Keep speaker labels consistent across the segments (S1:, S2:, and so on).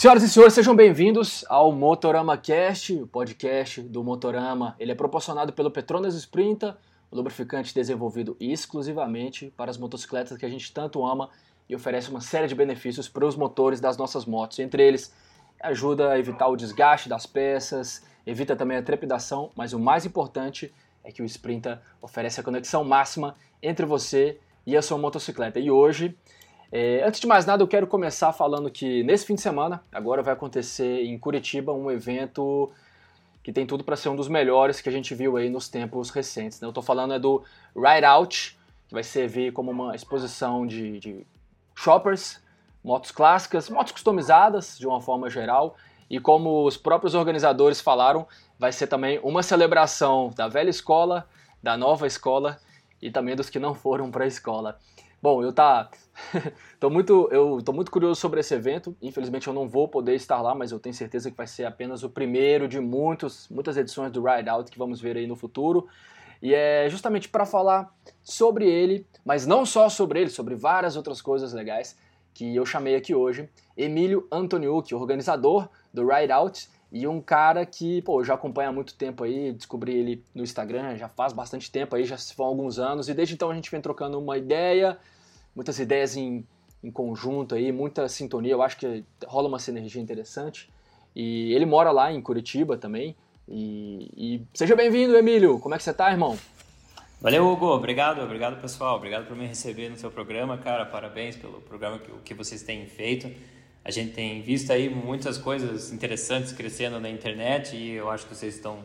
S1: Senhoras e senhores, sejam bem-vindos ao Motorama Cast, o podcast do Motorama. Ele é proporcionado pelo Petronas Sprinta, o lubrificante desenvolvido exclusivamente para as motocicletas que a gente tanto ama e oferece uma série de benefícios para os motores das nossas motos. Entre eles, ajuda a evitar o desgaste das peças, evita também a trepidação, mas o mais importante é que o Sprinta oferece a conexão máxima entre você e a sua motocicleta. E hoje é, antes de mais nada, eu quero começar falando que nesse fim de semana, agora vai acontecer em Curitiba um evento que tem tudo para ser um dos melhores que a gente viu aí nos tempos recentes. Né? Eu estou falando é do Ride Out, que vai servir como uma exposição de, de shoppers, motos clássicas, motos customizadas de uma forma geral, e como os próprios organizadores falaram, vai ser também uma celebração da velha escola, da nova escola e também dos que não foram para a escola. Bom, eu tá tô muito eu tô muito curioso sobre esse evento. Infelizmente eu não vou poder estar lá, mas eu tenho certeza que vai ser apenas o primeiro de muitos muitas edições do Ride Out que vamos ver aí no futuro. E é justamente para falar sobre ele, mas não só sobre ele, sobre várias outras coisas legais que eu chamei aqui hoje, Emílio Antoniuk, organizador do Ride Out e um cara que, pô, já acompanha há muito tempo aí, descobri ele no Instagram, já faz bastante tempo aí, já se vão alguns anos, e desde então a gente vem trocando uma ideia, muitas ideias em, em conjunto aí, muita sintonia, eu acho que rola uma sinergia interessante. E ele mora lá em Curitiba também. E, e seja bem-vindo, Emílio. Como é que você tá, irmão?
S2: Valeu, Hugo. Obrigado, obrigado, pessoal. Obrigado por me receber no seu programa, cara. Parabéns pelo programa que, que vocês têm feito. A gente tem visto aí muitas coisas interessantes crescendo na internet e eu acho que vocês estão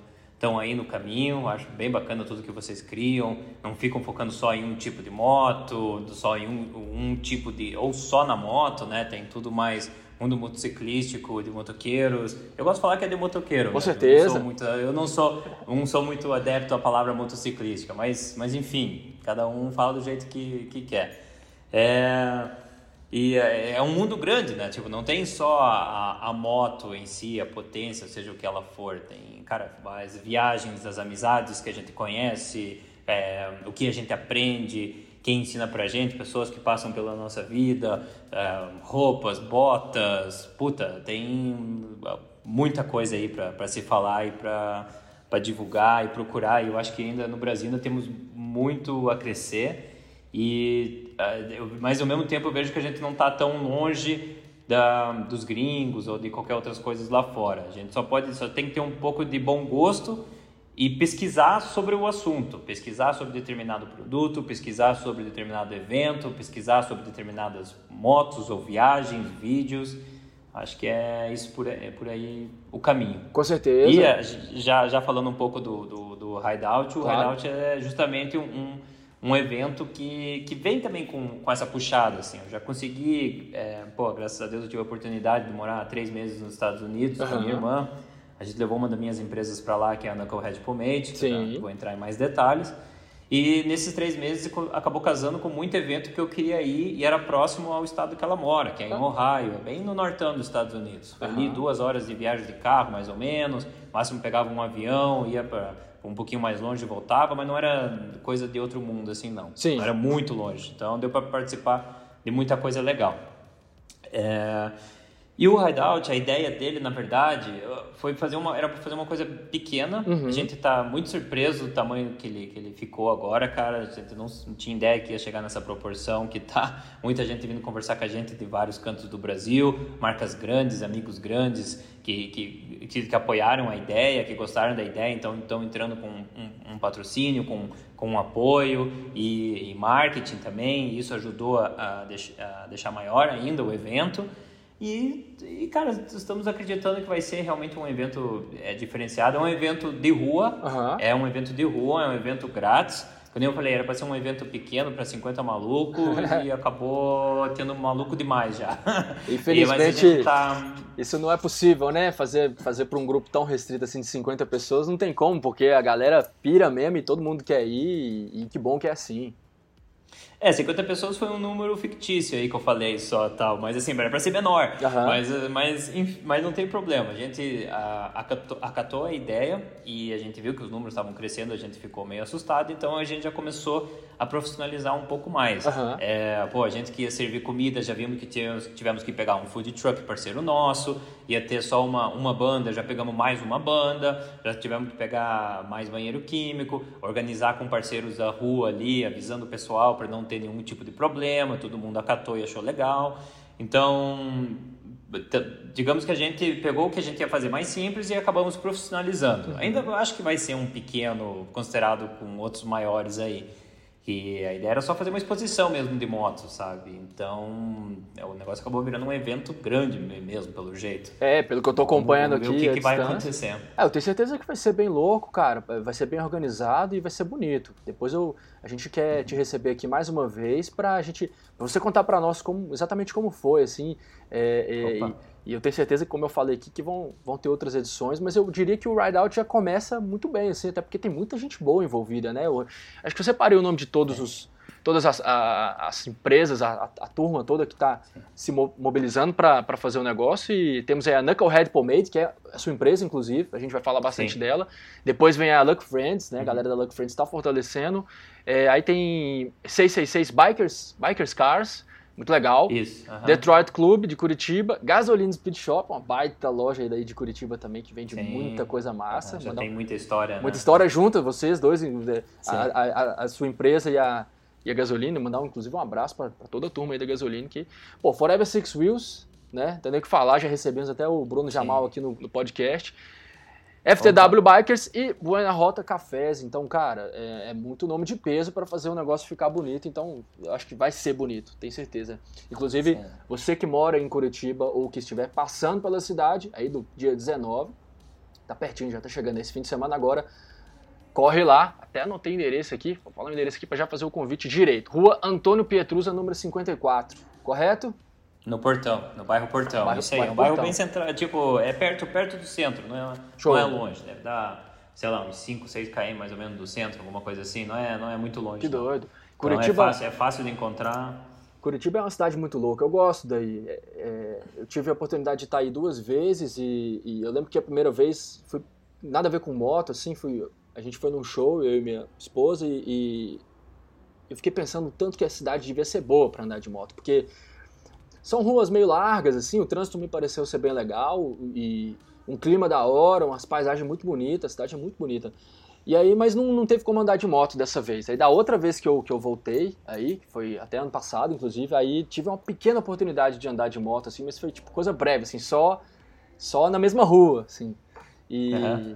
S2: estão aí no caminho, acho bem bacana tudo que vocês criam, não ficam focando só em um tipo de moto, só em um, um tipo de, ou só na moto, né, tem tudo mais mundo motociclístico, de motoqueiros. Eu gosto de falar que é de motoqueiro.
S1: Com né? certeza.
S2: Eu não, muito, eu não sou um sou muito adepto à palavra motociclística, mas, mas enfim, cada um fala do jeito que, que quer. É, e é, é, um mundo grande, né? Tipo, não tem só a, a moto em si, a potência, seja o que ela for. Tem, cara, as viagens, as amizades que a gente conhece, é, o que a gente aprende, quem ensina pra gente, pessoas que passam pela nossa vida, é, roupas, botas, puta, tem muita coisa aí para se falar e para divulgar e procurar. E eu acho que ainda no Brasil ainda temos muito a crescer. E, uh, mas ao mesmo tempo eu vejo que a gente não está tão longe da, dos gringos ou de qualquer outras coisas lá fora. A gente só pode, só tem que ter um pouco de bom gosto e pesquisar sobre o assunto, pesquisar sobre determinado produto, pesquisar sobre determinado evento, pesquisar sobre determinadas motos ou viagens, vídeos. Acho que é isso por, é por aí o caminho.
S1: Com certeza.
S2: E eh, já, já falando um pouco do, do, do Hideout, o claro. Hideout é justamente um, um um evento que, que vem também com, com essa puxada, assim. Eu já consegui, é, pô, graças a Deus eu tive a oportunidade de morar três meses nos Estados Unidos uhum. com a minha irmã. A gente levou uma das minhas empresas para lá, que é a Knucklehead Pomade, Sim. vou entrar em mais detalhes. E nesses três meses acabou casando com muito evento que eu queria ir e era próximo ao estado que ela mora, que é em ah. Ohio, é bem no nortão dos Estados Unidos. Uhum. ali duas horas de viagem de carro, mais ou menos. máximo pegava um avião, ia para um pouquinho mais longe e voltava, mas não era coisa de outro mundo assim, não.
S1: Sim.
S2: Era muito longe. Então deu para participar de muita coisa legal. É... E o Hideout, a ideia dele, na verdade, foi fazer uma, era para fazer uma coisa pequena. Uhum. A gente está muito surpreso do tamanho que ele, que ele ficou agora, cara. A gente não, tinha ideia que ia chegar nessa proporção que tá. Muita gente vindo conversar com a gente de vários cantos do Brasil, marcas grandes, amigos grandes que, que, que, que apoiaram a ideia, que gostaram da ideia, então estão entrando com um, um, patrocínio, com, com um apoio e, e marketing também. Isso ajudou a, a, deix, a deixar maior ainda o evento. E, e, cara, estamos acreditando que vai ser realmente um evento é, diferenciado. É um evento de rua, uhum. é um evento de rua, é um evento grátis. Como eu falei, era para ser um evento pequeno para 50 malucos e acabou tendo maluco demais já.
S1: Infelizmente, tá... isso não é possível, né? Fazer, fazer para um grupo tão restrito assim de 50 pessoas não tem como, porque a galera pira mesmo e todo mundo quer ir e, e que bom que é assim.
S2: É, 50 pessoas foi um número fictício aí que eu falei só, tal, mas assim, era para ser menor, uhum. mas, mas, mas não tem problema, a gente acatou, acatou a ideia e a gente viu que os números estavam crescendo, a gente ficou meio assustado, então a gente já começou a profissionalizar um pouco mais. Uhum. É, pô, a gente que ia servir comida, já vimos que tivemos, tivemos que pegar um food truck parceiro nosso, ia ter só uma, uma banda, já pegamos mais uma banda, já tivemos que pegar mais banheiro químico, organizar com parceiros da rua ali, avisando o pessoal para não ter nenhum tipo de problema, todo mundo acatou e achou legal. Então, digamos que a gente pegou o que a gente ia fazer mais simples e acabamos profissionalizando. Ainda acho que vai ser um pequeno considerado com outros maiores aí. E a ideia era só fazer uma exposição mesmo de motos, sabe? Então, é, o negócio acabou virando um evento grande mesmo, pelo jeito.
S1: É, pelo que eu tô acompanhando
S2: Vamos
S1: aqui.
S2: O que, que vai acontecer?
S1: É, eu tenho certeza que vai ser bem louco, cara. Vai ser bem organizado e vai ser bonito. Depois eu, a gente quer te receber aqui mais uma vez pra gente. Pra você contar para nós como, exatamente como foi, assim. É, é, e eu tenho certeza como eu falei aqui, que vão, vão ter outras edições, mas eu diria que o Ride Out já começa muito bem, assim, até porque tem muita gente boa envolvida, né? Eu, acho que eu separei o nome de todos os, todas as, a, as empresas, a, a, turma toda que está se mobilizando para fazer o negócio. E temos aí a Knucklehead Pomade, que é a sua empresa, inclusive, a gente vai falar bastante Sim. dela. Depois vem a Luck Friends, né? A uhum. galera da Luck Friends está fortalecendo. É, aí tem 666 Bikers, Bikers Cars, muito legal.
S2: Isso.
S1: Detroit Club de Curitiba. Gasolina Speed Shop, uma baita loja aí daí de Curitiba também, que vende Sim. muita coisa massa.
S2: já tem muita história,
S1: Muita né? história junto, vocês dois, a, a, a, sua empresa e a, e a Gasolina. Mandar inclusive um abraço para toda a turma aí da Gasolina. Que, pô, Forever Six Wheels, né? Tem nem o que falar, já recebemos até o Bruno Jamal Sim. aqui no, no podcast. FTW Bikers e Buena Rota Cafés. Então, cara, é, é muito nome de peso para fazer o negócio ficar bonito. Então, eu acho que vai ser bonito, tenho certeza. Inclusive, Sim. você que mora em Curitiba ou que estiver passando pela cidade, aí do dia 19, tá pertinho, já tá chegando esse fim de semana agora. Corre lá, até anotei endereço aqui, vou falar o endereço aqui para já fazer o convite direito. Rua Antônio Pietrusa, número 54, correto?
S2: No Portão, no bairro Portão. Bairro, Isso aí, é um bairro Portão. bem central, tipo, é perto, perto do centro, não é, não é longe, deve dar, sei lá, uns 5, 6 km mais ou menos do centro, alguma coisa assim, não é, não é muito longe.
S1: Que
S2: não.
S1: doido.
S2: Curitiba... Então é, fácil, é fácil de encontrar.
S1: Curitiba é uma cidade muito louca, eu gosto daí. É, é, eu tive a oportunidade de estar aí duas vezes e, e, eu lembro que a primeira vez foi nada a ver com moto, assim, fui, a gente foi num show, eu e minha esposa, e, e eu fiquei pensando tanto que a cidade devia ser boa para andar de moto, porque são ruas meio largas, assim, o trânsito me pareceu ser bem legal e um clima da hora, umas paisagens muito bonitas, a cidade é muito bonita. E aí, mas não, não teve como andar de moto dessa vez. Aí da outra vez que eu, que eu voltei, aí, que foi até ano passado, inclusive, aí tive uma pequena oportunidade de andar de moto, assim, mas foi tipo coisa breve, assim, só, só na mesma rua, assim. E uhum.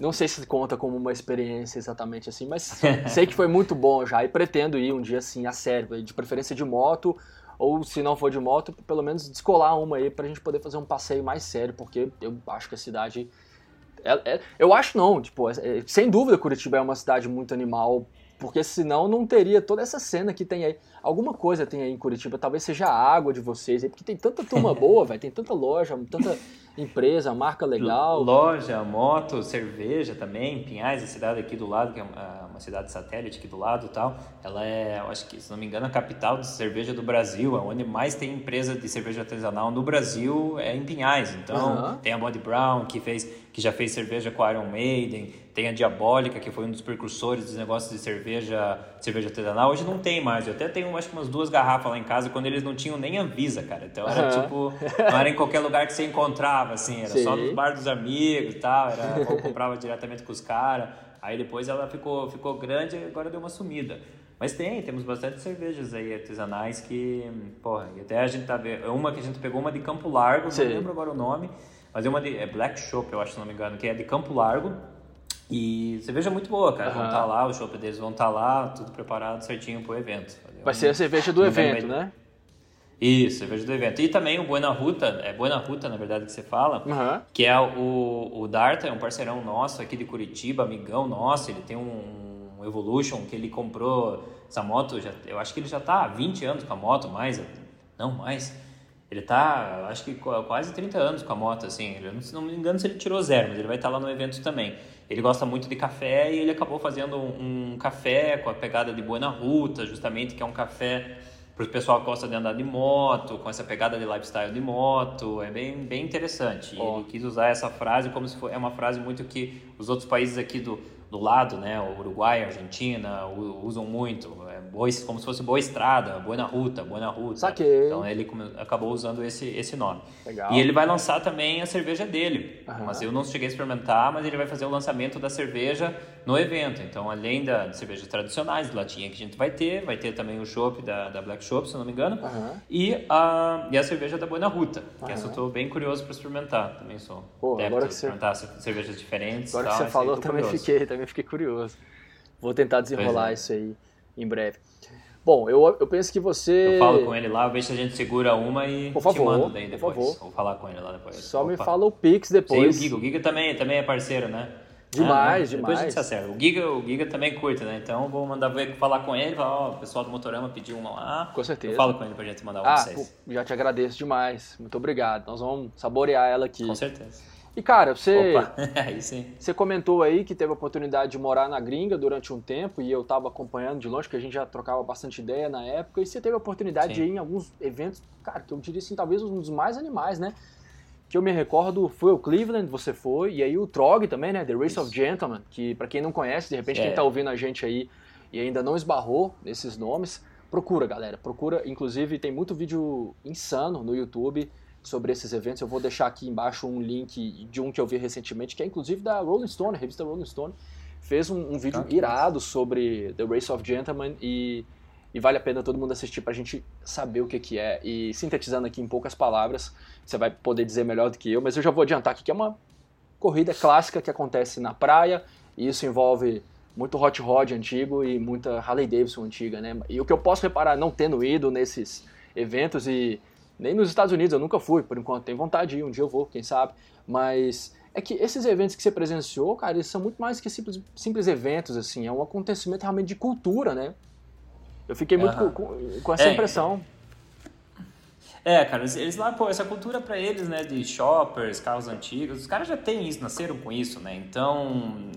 S1: não sei se conta como uma experiência exatamente assim, mas sei que foi muito bom já e pretendo ir um dia assim, a sério, de preferência de moto ou se não for de moto, pelo menos descolar uma aí pra gente poder fazer um passeio mais sério, porque eu acho que a cidade. É, é, eu acho não, tipo, é, sem dúvida Curitiba é uma cidade muito animal, porque senão não teria toda essa cena que tem aí. Alguma coisa tem aí em Curitiba, talvez seja a água de vocês aí, porque tem tanta turma boa, velho, tem tanta loja, tanta empresa, marca legal.
S2: Loja, moto, cerveja também, Pinhais, a cidade aqui do lado, que é uma cidade satélite aqui do lado e tal. Ela é, eu acho que, se não me engano, a capital de cerveja do Brasil, é onde mais tem empresa de cerveja artesanal no Brasil é em Pinhais. Então, uhum. tem a Body Brown, que, fez, que já fez cerveja com a Iron Maiden, tem a Diabólica, que foi um dos precursores dos negócios de cerveja, cerveja artesanal. Hoje não tem mais. Eu até tenho, acho que umas duas garrafas lá em casa, quando eles não tinham nem Anvisa, cara. Então, era uhum. tipo, não era em qualquer lugar que você encontrava, assim. Era Sim. só nos bar dos amigos e tal. Era, ou comprava diretamente com os caras. Aí depois ela ficou, ficou grande e agora deu uma sumida. Mas tem, temos bastante cervejas aí artesanais que, porra, e até a gente tá vendo, uma que a gente pegou uma de Campo Largo, Sim. não lembro agora o nome, mas é uma de é Black Shop, eu acho, se não me engano, que é de Campo Largo. E cerveja muito boa, cara. Uhum. Vão estar tá lá, o shopping deles vão estar tá lá, tudo preparado certinho pro evento.
S1: Vai ser a cerveja do evento, né?
S2: Isso, cerveja do evento. E também o Buena Ruta, é Buena Ruta, na verdade, que você fala, uhum. que é o, o Darta, é um parceirão nosso aqui de Curitiba, amigão nosso, ele tem um Evolution que ele comprou essa moto, já, eu acho que ele já está há 20 anos com a moto, mais, não mais. Ele tá, acho que quase 30 anos com a moto, assim. Ele, se não me engano, se ele tirou zero, mas ele vai estar lá no evento também. Ele gosta muito de café e ele acabou fazendo um, um café com a pegada de Buena Ruta, justamente, que é um café para o pessoal que gosta de andar de moto, com essa pegada de lifestyle de moto, é bem, bem interessante. Oh. Ele quis usar essa frase como se for, é uma frase muito que os outros países aqui do, do lado, né, o Uruguai, Argentina, usam muito, é boa, como se fosse boa estrada, boa na ruta, boa na ruta.
S1: Saquei.
S2: Então ele acabou usando esse, esse nome. Legal. E ele vai lançar também a cerveja dele, uhum. mas eu não cheguei a experimentar, mas ele vai fazer o lançamento da cerveja no evento. Então, além da de cervejas tradicionais, latinha que a gente vai ter, vai ter também o chopp da, da Black Shop, se eu não me engano, uhum. e, a, e a cerveja da Buena Ruta, que uhum. essa eu estou bem curioso para experimentar. Também sou
S1: Pô, agora que você...
S2: experimentar cervejas diferentes.
S1: Agora tal, que você falou, também fiquei, também fiquei curioso. Vou tentar desenrolar é. isso aí em breve. Bom, eu, eu penso que você.
S2: Eu falo com ele lá, vejo se a gente segura uma e
S1: por favor, te mando
S2: daí depois. Por favor. Vou falar com ele lá depois.
S1: Só Opa. me fala o Pix depois.
S2: Sim, o Giga. O Giga também, também é parceiro, né?
S1: Demais,
S2: ah,
S1: demais.
S2: Depois a gente se acerta. O Giga, o Giga também curta, né? Então vou mandar ver, falar com ele, falar, ó, o pessoal do Motorama pediu uma lá.
S1: Com certeza.
S2: Eu falo com ele pra gente mandar uma
S1: ah,
S2: pra vocês.
S1: Já te agradeço demais. Muito obrigado. Nós vamos saborear ela aqui.
S2: Com certeza.
S1: E cara, você,
S2: aí
S1: você comentou aí que teve a oportunidade de morar na gringa durante um tempo e eu estava acompanhando de longe, que a gente já trocava bastante ideia na época, e você teve a oportunidade sim. de ir em alguns eventos, cara, que eu diria assim, talvez um dos mais animais, né? Que eu me recordo foi o Cleveland, você foi, e aí o Trog também, né? The Race Isso. of Gentlemen, que para quem não conhece, de repente é. quem está ouvindo a gente aí e ainda não esbarrou nesses nomes, procura, galera, procura. Inclusive tem muito vídeo insano no YouTube sobre esses eventos. Eu vou deixar aqui embaixo um link de um que eu vi recentemente, que é inclusive da Rolling Stone, a revista Rolling Stone. Fez um, um vídeo ah, irado sobre The Race of Gentlemen e, e vale a pena todo mundo assistir para a gente saber o que, que é. E sintetizando aqui em poucas palavras, você vai poder dizer melhor do que eu, mas eu já vou adiantar aqui que é uma corrida clássica que acontece na praia e isso envolve muito hot rod antigo e muita Harley Davidson antiga, né? E o que eu posso reparar não tendo ido nesses eventos e nem nos Estados Unidos eu nunca fui, por enquanto. Tenho vontade de ir, um dia eu vou, quem sabe. Mas é que esses eventos que você presenciou, cara, eles são muito mais que simples, simples eventos, assim. É um acontecimento realmente de cultura, né? Eu fiquei muito uhum. com, com, com, essa é, impressão.
S2: É, cara, eles lá, pô, essa cultura para eles, né, de shoppers, carros antigos, os caras já têm isso, nasceram com isso, né? Então,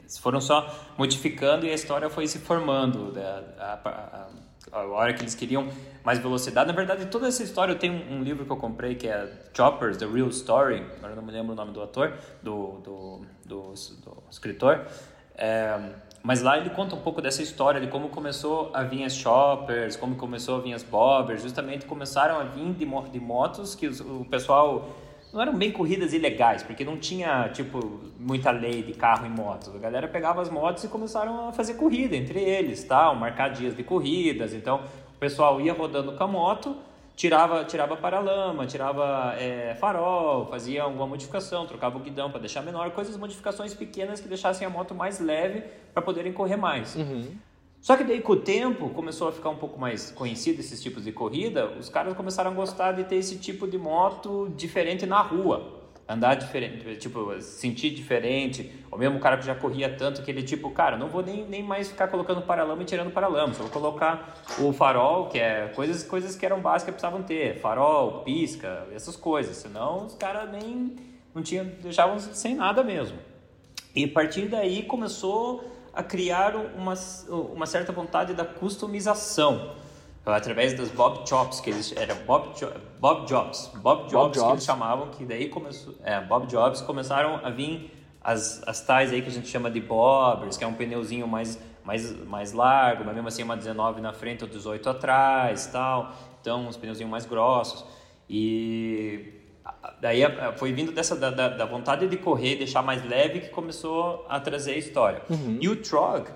S2: eles foram só modificando e a história foi se formando. Né? A, a, a, a hora que eles queriam mais velocidade. Na verdade, toda essa história, eu tenho um, livro que eu comprei que é Choppers, The Real Story, agora não me lembro o nome do ator, do, do, do, do escritor, é, mas lá ele conta um pouco dessa história de como começou a vir as choppers, como começou a vir as bobbers, justamente começaram a vir de, de motos que o pessoal não eram bem corridas ilegais, porque não tinha, tipo, muita lei de carro e moto. A galera pegava as motos e começaram a fazer corrida entre eles, tal, marcar dias de corridas. Então, o pessoal ia rodando com a moto, tirava, tirava paralama, tirava é, farol, fazia alguma modificação, trocava o guidão para deixar menor, coisas, modificações pequenas que deixassem a moto mais leve para poderem correr mais.
S1: Uhum.
S2: Só que daí com o tempo começou a ficar um pouco mais conhecido esses tipos de corrida, os caras começaram a gostar de ter esse tipo de moto diferente na rua. Andar diferente, tipo, sentir diferente. Ou mesmo o cara que já corria tanto que ele, tipo, cara, não vou nem, nem mais ficar colocando paralama e tirando paralama. Só vou colocar o farol, que é coisas, coisas que eram básicas que precisavam ter. Farol, pisca, essas coisas. Senão os caras nem não tinham, deixavam sem nada mesmo. E a partir daí começou a criar uma, uma certa vontade da customização através das Bob Chops que eles era Bob, jo, Bob Jobs Bob Jobs, Bob Jobs que eles chamavam que daí começou é, Bob Jobs começaram a vir as, as tais aí que a gente chama de bobbers que é um pneuzinho mais mais mais largo mas mesmo assim uma 19 na frente ou 18 atrás tal. Então uns pneuzinhos mais grossos. E daí foi vindo dessa da, da, da, vontade de correr, deixar mais leve que começou a trazer a história.
S1: Uhum.
S2: E o Trog,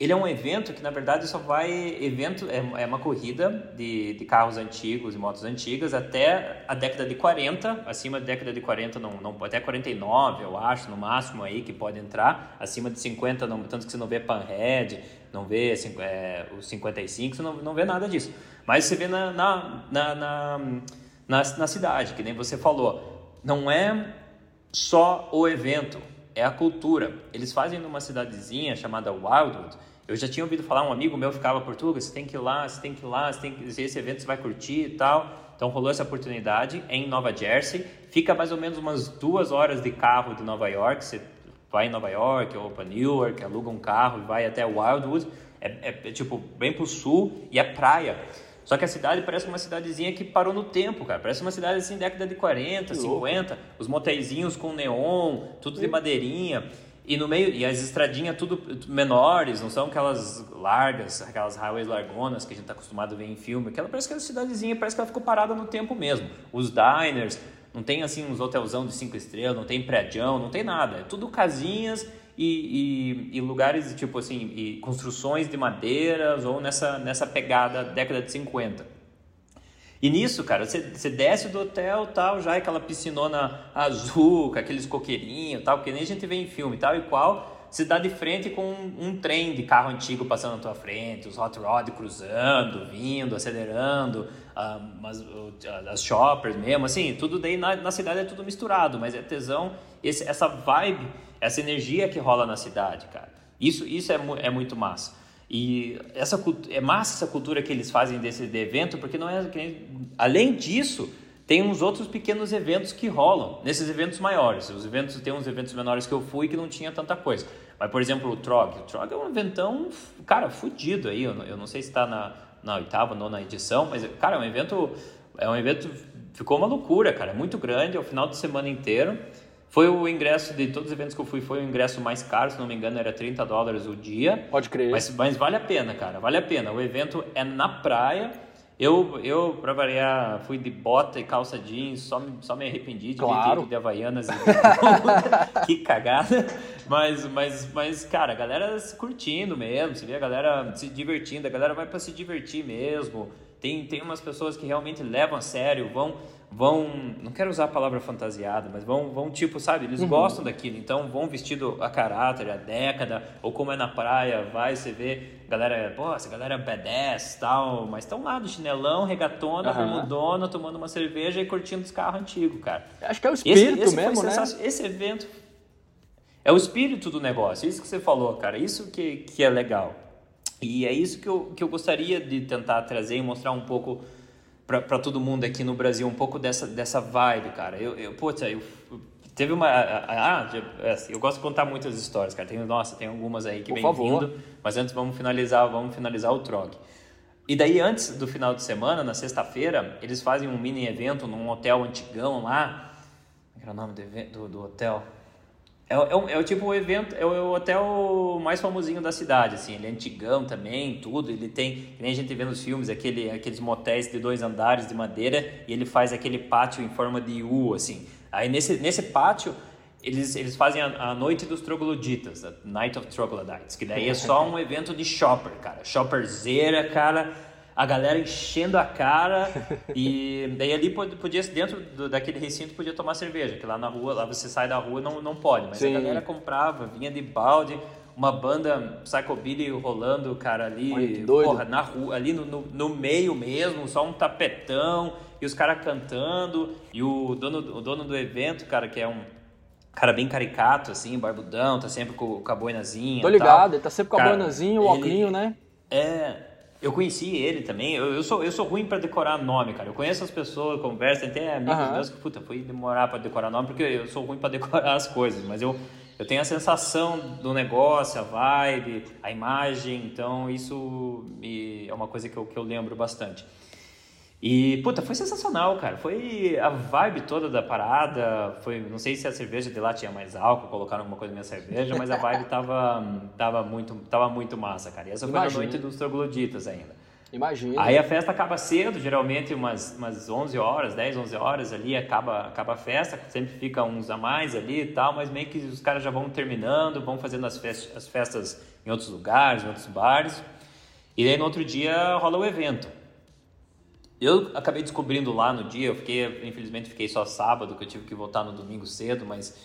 S2: ele é um evento que na verdade só vai evento é, é uma corrida de, de carros antigos e motos antigas até a década de 40, acima da década de 40 não, não até 49, eu acho, no máximo aí que pode entrar, acima de 50 não, tanto que você não vê Panhead, não vê é, os 55, você não, não vê nada disso. Mas você vê na, na, na, na na, na cidade, que nem você falou. Não é só o evento, é a cultura. Eles fazem numa cidadezinha chamada Wildwood. Eu já tinha ouvido falar, um amigo meu ficava por Portugal, você tem que ir lá, você tem que ir lá, você tem que, esse evento você vai curtir e tal. Então rolou essa oportunidade em Nova Jersey. Fica mais ou menos umas duas horas de carro de Nova York. Você vai em Nova York ou para Newark, aluga um carro e vai até Wildwood. É, é, é tipo bem pro sul e é praia. Só que a cidade parece uma cidadezinha que parou no tempo, cara. Parece uma cidade assim, década de 40, que 50. Louco. Os motéisinhos com neon, tudo de madeirinha. E no meio, e as estradinhas tudo menores, não são aquelas largas, aquelas highways largonas que a gente está acostumado a ver em filme. Aquela parece que é uma cidadezinha, parece que ela ficou parada no tempo mesmo. Os diners, não tem assim uns hotelzão de cinco estrelas, não tem prédio, não tem nada. É tudo casinhas e, e, e, lugares tipo assim, e construções de madeiras ou nessa, nessa pegada década de 50. E nisso, cara, você, você desce do hotel tal, já é aquela piscinona azul, com aqueles coqueirinhos tal, que nem a gente vê em filme tal e qual. Você dá de frente com um, um, trem de carro antigo passando na tua frente, os hot rod cruzando, vindo, acelerando, mas, uh, as shoppers mesmo, assim, tudo daí na, na, cidade é tudo misturado, mas é tesão, esse, essa vibe, essa energia que rola na cidade, cara. Isso, isso é, é muito massa. E essa é massa essa cultura que eles fazem desse de evento, porque não é além disso, tem uns outros pequenos eventos que rolam nesses eventos maiores. Os eventos tem uns eventos menores que eu fui que não tinha tanta coisa. Mas por exemplo, o Trog, o Trog é um eventão, cara, fudido aí. Eu não, eu não sei se está na, na oitava, nona edição, mas cara, é um evento é um evento ficou uma loucura, cara, é muito grande, é o final de semana inteiro. Foi o ingresso de todos os eventos que eu fui, foi o ingresso mais caro, se não me engano, era 30 dólares o dia.
S1: Pode crer.
S2: Mas, mas vale a pena, cara, vale a pena. O evento é na praia. Eu, eu para variar, fui de bota e calça jeans, só me, só me arrependi de
S1: claro.
S2: de Havaianas. que cagada. Mas, mas, mas, cara, a galera se curtindo mesmo, você vê a galera se divertindo, a galera vai para se divertir mesmo. Tem, tem umas pessoas que realmente levam a sério, vão vão, não quero usar a palavra fantasiada, mas vão, vão tipo, sabe, eles uhum. gostam daquilo, então vão vestido a caráter, a década, ou como é na praia, vai, você vê, galera, pô, essa galera é badass tal, mas estão lá do chinelão, regatona, uhum. tomando uma cerveja e curtindo os carros antigos, cara.
S1: Acho que é o espírito esse, esse mesmo, né?
S2: Esse evento é o espírito do negócio, isso que você falou, cara, isso que, que é legal. E é isso que eu, que eu gostaria de tentar trazer e mostrar um pouco para todo mundo aqui no Brasil um pouco dessa, dessa vibe, cara. Eu, eu putz, eu, teve uma. Ah, assim, eu gosto de contar muitas histórias, cara. Tem, nossa, tem algumas aí que Por vem favor. vindo. Mas antes vamos finalizar, vamos finalizar o Trog. E daí, antes do final de semana, na sexta-feira, eles fazem um mini evento num hotel antigão lá. Como era o nome do, do, do hotel? É, é, é, o tipo o evento, é o, é o hotel mais famosinho da cidade, assim, ele é antigão também, tudo, ele tem, que nem a gente vê nos filmes, aquele, aqueles motéis de dois andares de madeira e ele faz aquele pátio em forma de U, assim. Aí nesse, nesse pátio, eles, eles fazem a, a noite dos trogloditas, a Night of Troglodytes, que daí é só um evento de shopper, cara, shopperzeira, cara, a galera enchendo a cara e daí ali podia dentro do, daquele recinto podia tomar cerveja, que lá na rua, lá você sai da rua não não pode, mas Sim. a galera comprava, vinha de balde, uma banda psychobilly rolando, cara, ali, porra, na rua, ali no, no, no, meio mesmo, só um tapetão e os caras cantando e o dono o dono do evento, cara, que é um cara bem caricato assim, barbudão, tá sempre com, com a boinazinha,
S1: Tô ligado, ele tá sempre com a boinazinha, o óculos, né?
S2: É, eu conheci ele também. Eu, eu, sou, eu sou ruim para decorar nome, cara. Eu conheço as pessoas, converso, até amigos uhum. meus que, puta, fui demorar para decorar nome porque eu sou ruim para decorar as coisas. Mas eu, eu tenho a sensação do negócio, a vibe, a imagem. Então, isso me, é uma coisa que eu, que eu lembro bastante. E, puta, foi sensacional, cara. Foi a vibe toda da parada. Foi, não sei se a cerveja de lá tinha mais álcool, colocaram alguma coisa na minha cerveja, mas a vibe tava, tava, muito, tava muito massa, cara. E essa Imagina. foi a noite dos trogloditas ainda.
S1: Imagina.
S2: Aí a festa acaba cedo, geralmente umas, umas 11 horas, 10, 11 horas ali, acaba, acaba a festa, sempre fica uns a mais ali e tal, mas meio que os caras já vão terminando, vão fazendo as festas, as festas em outros lugares, em outros bares. E aí no outro dia rola o evento. Eu acabei descobrindo lá no dia, eu fiquei, infelizmente fiquei só sábado, que eu tive que voltar no domingo cedo, mas,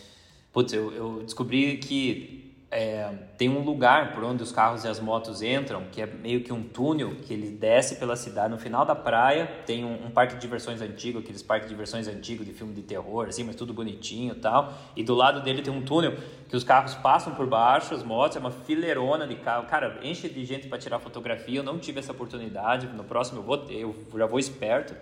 S2: putz, eu, eu descobri que é, tem um lugar por onde os carros e as motos entram, que é meio que um túnel que ele desce pela cidade. No final da praia tem um, um parque de diversões antigo, aqueles parques de diversões antigos de filme de terror, assim, mas tudo bonitinho e tal. E do lado dele tem um túnel que os carros passam por baixo, as motos, é uma fileirona de carro. Cara, enche de gente para tirar fotografia. Eu não tive essa oportunidade. No próximo eu vou ter, eu já vou esperto.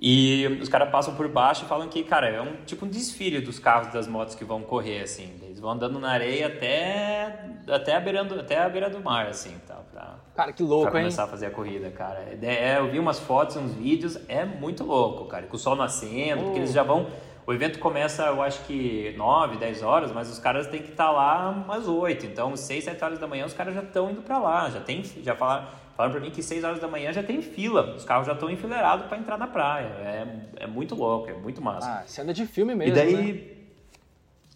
S2: E os caras passam por baixo e falam que, cara, é um tipo um desfile dos carros das motos que vão correr, assim. Eles vão andando na areia até, até, a, beira do, até a beira do mar, assim, tal, pra,
S1: cara, que louco,
S2: pra começar hein? a fazer a corrida, cara. É, é, eu vi umas fotos, uns vídeos, é muito louco, cara. Com o sol nascendo, oh. porque eles já vão... O evento começa, eu acho que 9, 10 horas, mas os caras têm que estar tá lá umas 8. Então, 6, 7 horas da manhã, os caras já estão indo para lá. Já tem, já falaram Falaram para mim que 6 horas da manhã já tem fila, os carros já estão enfileirados para entrar na praia. É, é muito louco, é muito massa.
S1: Ah, cena de filme mesmo.
S2: E daí.
S1: Né?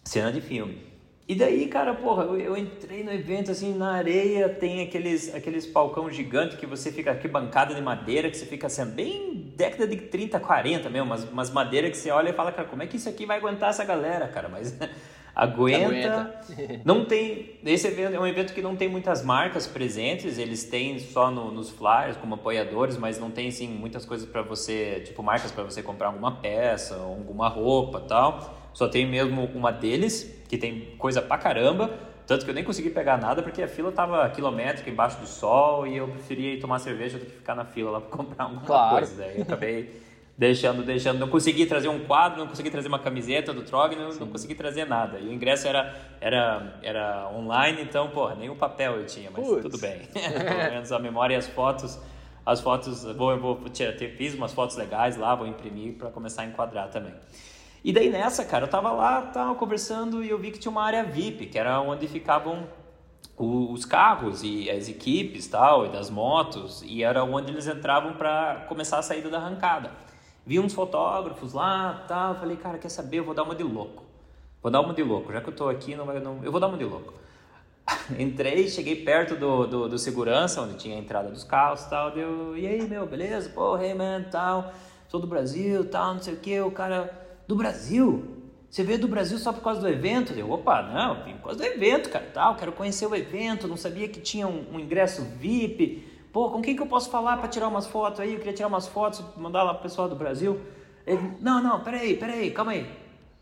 S2: Cena de filme. E daí, cara, porra, eu, eu, entrei no evento assim, na areia tem aqueles, aqueles palcão gigante que você fica aqui, bancada de madeira, que você fica assim, bem década de 30, 40 mesmo, umas, umas madeiras que você olha e fala, cara, como é que isso aqui vai aguentar essa galera, cara? Mas aguenta. aguenta. Não tem. Esse evento é um evento que não tem muitas marcas presentes. Eles têm só no, nos flyers como apoiadores, mas não tem assim muitas coisas para você, tipo marcas para você comprar alguma peça, alguma roupa, tal. Só tem mesmo uma deles que tem coisa pra caramba. Tanto que eu nem consegui pegar nada porque a fila tava quilométrica embaixo do sol e eu preferia ir tomar cerveja do que ficar na fila lá para comprar alguma claro. coisa. Daí eu acabei deixando, deixando. Não consegui trazer um quadro, não consegui trazer uma camiseta do Trog, não, não consegui trazer nada. E o ingresso era, era, era online, então, porra, nem o papel eu tinha, mas Puts. tudo bem. Pelo menos a memória e as fotos. As fotos, vou, eu vou ter, fiz umas fotos legais lá, vou imprimir para começar a enquadrar também. E daí nessa, cara, eu tava lá, tava conversando e eu vi que tinha uma área VIP, que era onde ficavam os carros e as equipes tal, e das motos, e era onde eles entravam para começar a saída da arrancada. Vi uns fotógrafos lá, tal, falei, cara, quer saber? Eu vou dar uma de louco. Vou dar uma de louco, já que eu tô aqui, não vai, não, eu vou dar uma de louco. Entrei, cheguei perto do, do, do, segurança, onde tinha a entrada dos carros tal, deu, e aí, meu, beleza? Pô, hey, man, tal, sou do Brasil, tal, não sei o que, o cara, do Brasil? Você veio do Brasil só por causa do evento? Eu, opa, não, vim por causa do evento, cara, tal, quero conhecer o evento, não sabia que tinha um, um ingresso VIP, Pô, com quem que eu posso falar para tirar umas fotos aí? Eu queria tirar umas fotos, mandar lá pro pessoal do Brasil. Ele, não, não, peraí, peraí, calma aí.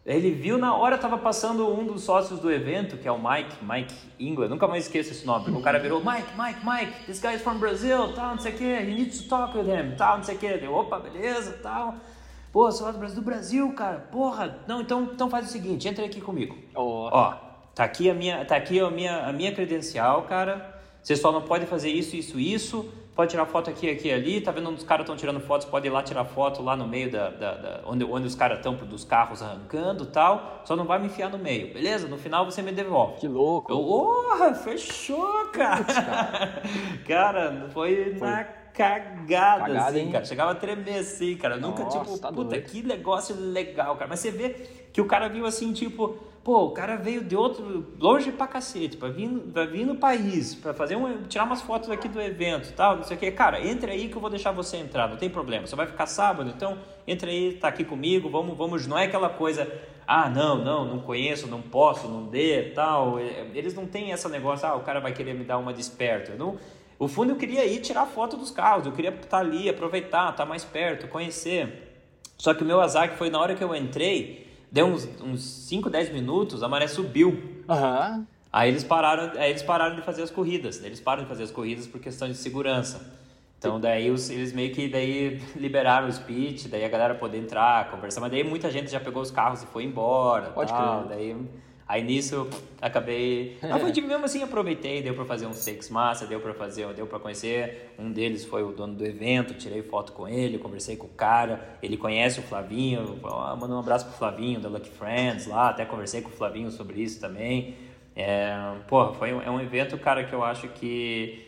S2: Ele viu na hora, tava passando um dos sócios do evento, que é o Mike, Mike England, nunca mais esqueço esse nome. O cara virou, Mike, Mike, Mike, this guy is from Brazil, tal, não sei o que, you need to talk with him, tal, não sei o que. Deu, opa, beleza, tal. Pô, você do Brasil, do Brasil, cara, porra. Não, então, então faz o seguinte, entra aqui comigo. Oh. Ó, tá aqui a minha, tá aqui a minha, a minha credencial, cara. Você só não pode fazer isso, isso, isso. Pode tirar foto aqui, aqui ali. Tá vendo onde os caras estão tirando fotos? Pode ir lá tirar foto lá no meio da, da, da onde, onde os caras estão dos carros arrancando tal. Só não vai me enfiar no meio, beleza? No final você me devolve.
S1: Que louco.
S2: Eu, oh, fechou, cara. cara. cara, foi, foi. na cagada, cagada assim, hein? cara. Chegava a tremer assim, cara. Nossa, Nunca, tipo, tá puta, doido. que negócio legal, cara. Mas você vê que o cara viu assim, tipo, Pô, o cara veio de outro, longe pra cacete, pra vir, pra vir no país, pra fazer um, tirar umas fotos aqui do evento tal, não sei o que. Cara, entra aí que eu vou deixar você entrar, não tem problema. Você vai ficar sábado, então entra aí, tá aqui comigo, vamos, vamos. Não é aquela coisa, ah, não, não, não conheço, não posso, não dê, tal. É, eles não têm essa negócio, ah, o cara vai querer me dar uma desperto. Eu não, o fundo eu queria ir tirar foto dos carros, eu queria estar ali, aproveitar, estar mais perto, conhecer. Só que o meu azar que foi na hora que eu entrei, Deu uns, uns 5, 10 minutos, a maré subiu.
S1: Uhum.
S2: Aí eles pararam, aí eles pararam de fazer as corridas. Eles param de fazer as corridas por questão de segurança. Então daí os, eles meio que daí liberaram o speech, daí a galera poder entrar, conversar, mas daí muita gente já pegou os carros e foi embora, Pode tal, crer. daí Aí nisso acabei. Mas foi tipo, mesmo assim aproveitei, deu para fazer uns takes massa, deu para fazer, deu para conhecer. Um deles foi o dono do evento, tirei foto com ele, conversei com o cara. Ele conhece o Flavinho, mandou um abraço pro Flavinho da Lucky Friends lá, até conversei com o Flavinho sobre isso também. É, porra, foi um, é um evento, cara, que eu acho que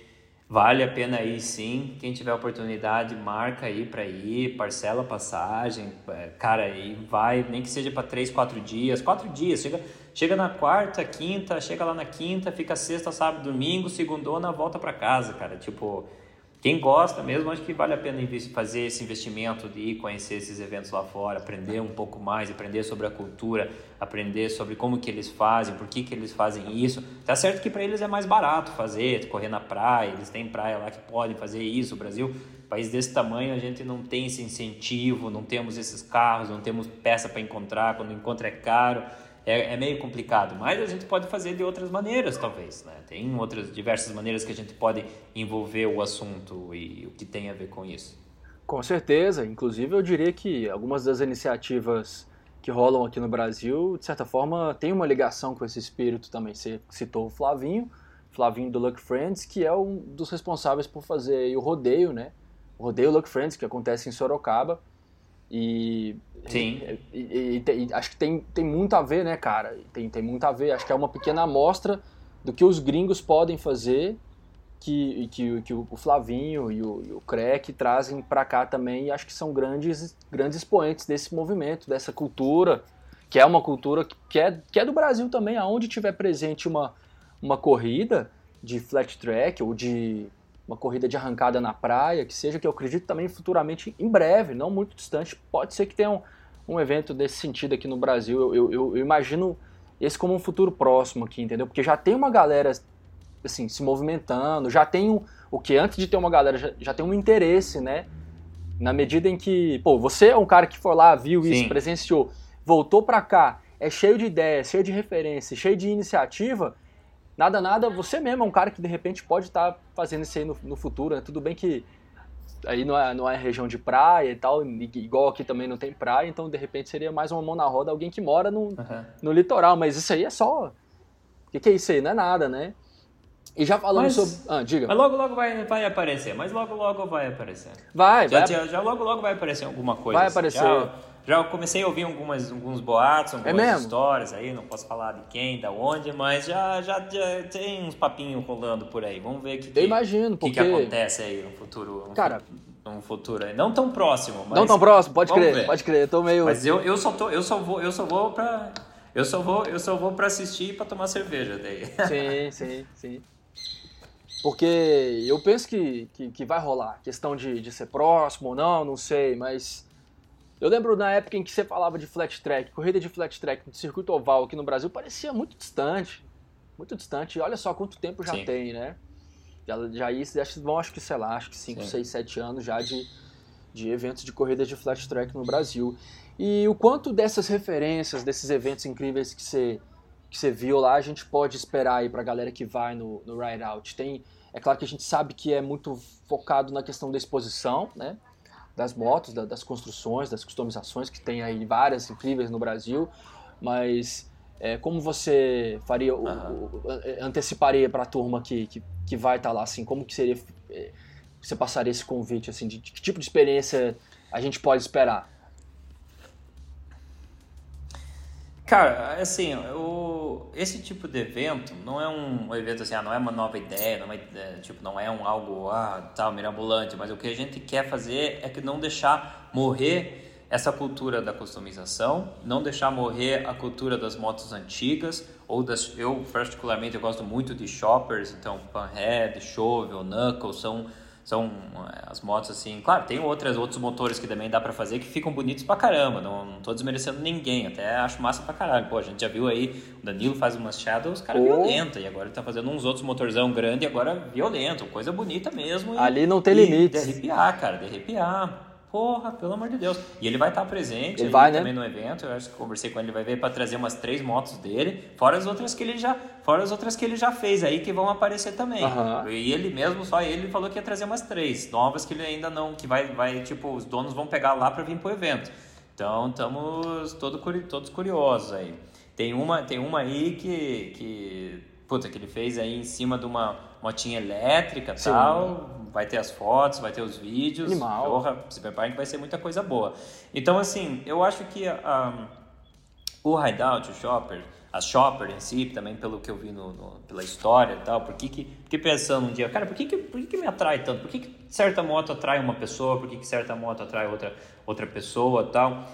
S2: Vale a pena ir sim. Quem tiver oportunidade, marca aí para ir, parcela a passagem, é, cara, e vai, nem que seja para três, quatro dias, quatro dias. Chega, chega na quarta, quinta, chega lá na quinta, fica sexta, sábado, domingo, segundona, volta para casa, cara. Tipo, quem gosta mesmo, acho que vale a pena fazer esse investimento de ir conhecer esses eventos lá fora, aprender um pouco mais, aprender sobre a cultura, aprender sobre como que eles fazem, por que, que eles fazem isso. Tá certo que para eles é mais barato fazer, correr na praia, eles têm praia lá que podem fazer isso. O Brasil, país desse tamanho, a gente não tem esse incentivo, não temos esses carros, não temos peça para encontrar, quando encontra é caro é, é, meio complicado, mas a gente pode fazer de outras maneiras, talvez. Né? Tem outras diversas maneiras que a gente pode envolver o assunto e o que tem a ver com isso.
S1: Com certeza. Inclusive, eu diria que algumas das iniciativas que rolam aqui no Brasil, de certa forma, tem uma ligação com esse espírito também. Você citou o Flavinho, Flavinho do Luck Friends, que é um dos responsáveis por fazer o rodeio, né? O rodeio Luck Friends, que acontece em Sorocaba. E,
S2: Sim.
S1: E, e, e, acho que tem, tem muito a ver, né, cara? Tem, tem muito a ver. Acho que é uma pequena amostra do que os gringos podem fazer que, que, que o Flavinho e o, e o Crack trazem para cá também e acho que são grandes, grandes expoentes desse movimento, dessa cultura, que é uma cultura que é, que é do Brasil também, aonde tiver presente uma, uma corrida de flat track ou de uma corrida de arrancada na praia, que seja que eu acredito também futuramente, em breve, não muito distante, pode ser que tenha um, um evento desse sentido aqui no Brasil. Eu, eu, eu, imagino esse como um futuro próximo aqui, entendeu? Porque já tem uma galera assim, se movimentando, já tem um, o que antes de ter uma galera, já, já tem um interesse, né? Na medida em que, pô, você é um cara que foi lá, viu isso, Sim. presenciou, voltou pra cá, é cheio de ideias, cheio de referência, cheio de iniciativa, nada, nada, você mesmo é um cara que de repente pode estar tá fazendo isso aí no, no futuro, né? Tudo bem que aí não é, não é região de praia e tal, igual aqui também não tem praia, então de repente seria mais uma mão na roda, alguém que mora no, uhum. no litoral, mas isso aí é só. O que, que é isso aí? Não é nada, né? E já falando mas, sobre. Ah, diga.
S2: Mas logo, logo vai, vai aparecer. Mas logo, logo vai aparecer.
S1: Vai,
S2: já,
S1: vai.
S2: Já, já logo, logo vai aparecer alguma coisa.
S1: Vai assim. aparecer.
S2: Já, já comecei a ouvir algumas, alguns boatos, é algumas é histórias aí, não posso falar de quem, da onde, mas já, já, já tem uns papinhos rolando por aí. Vamos ver o que,
S1: Eu imagino,
S2: que,
S1: porque...
S2: que acontece aí no futuro.
S1: Cara,
S2: um futuro aí. Não tão próximo, mas.
S1: Não tão próximo, pode crer, ver. pode crer. Eu tô meio.
S2: Mas eu, eu só tô, eu só vou, eu só vou pra. Eu só vou, eu só vou pra assistir e pra tomar cerveja daí.
S1: Sim, sim, sim. Porque eu penso que, que, que, vai rolar. Questão de, de ser próximo ou não, não sei, mas. Eu lembro na época em que você falava de flat track, corrida de flat track no circuito oval aqui no Brasil, parecia muito distante. Muito distante. E olha só quanto tempo já Sim. tem, né? Já, já isso, vão, acho que, sei lá, acho que 5, 6, 7 anos já de, de eventos de corridas de flat track no Brasil. E o quanto dessas referências, desses eventos incríveis que você que você viu lá, a gente pode esperar aí pra galera que vai no, no Ride Out? Tem, é claro que a gente sabe que é muito focado na questão da exposição, né? Das motos, da, das construções, das customizações, que tem aí várias incríveis no Brasil, mas é, como você faria, o, o, anteciparia para a turma que, que, que vai estar tá lá, assim, como que seria, é, você passaria esse convite, assim, de, de que tipo de experiência a gente pode esperar?
S2: Cara, assim, o, esse tipo de evento não é um evento assim, ah, não é uma nova ideia, não é, é, tipo, não é um algo ah, tal, mirabolante, mas o que a gente quer fazer é que não deixar morrer essa cultura da customização, não deixar morrer a cultura das motos antigas, ou das, eu particularmente eu gosto muito de shoppers, então Panhead, Shovel, Knuckle, são são é, as motos assim, claro, tem outras, outros motores que também dá para fazer que ficam bonitos pra caramba, não, não tô desmerecendo ninguém, até acho massa pra caralho. Pô, a gente já viu aí, o Danilo faz umas Shadows, cara, oh. violenta, e agora ele tá fazendo uns outros motorzão grande e agora violento, coisa bonita mesmo.
S1: Ali não tem limites.
S2: De arrepiar, cara, de arrepiar. Porra, pelo amor de Deus. E ele vai estar presente
S1: ele vai, né?
S2: também no evento. Eu acho que conversei com ele, ele vai ver para trazer umas três motos dele, fora as outras que ele já, fora as outras que ele já fez aí que vão aparecer também.
S1: Uhum.
S2: E ele mesmo, só ele falou que ia trazer umas três novas que ele ainda não, que vai, vai tipo, os donos vão pegar lá para vir pro evento. Então, estamos todo, todos curiosos aí. Tem uma, tem uma aí que, que puta, que ele fez aí em cima de uma motinha elétrica e tal vai ter as fotos, vai ter os vídeos.
S1: Animal.
S2: Porra, se preparem que vai ser muita coisa boa. Então, assim, eu acho que um, o Hideout, o Shopper, a Shopper em si, também pelo que eu vi no, no, pela história e tal, por que que, porque pensando um dia, cara, por que que, por que que me atrai tanto? Por que que certa moto atrai uma pessoa? Por que que certa moto atrai outra, outra pessoa e tal?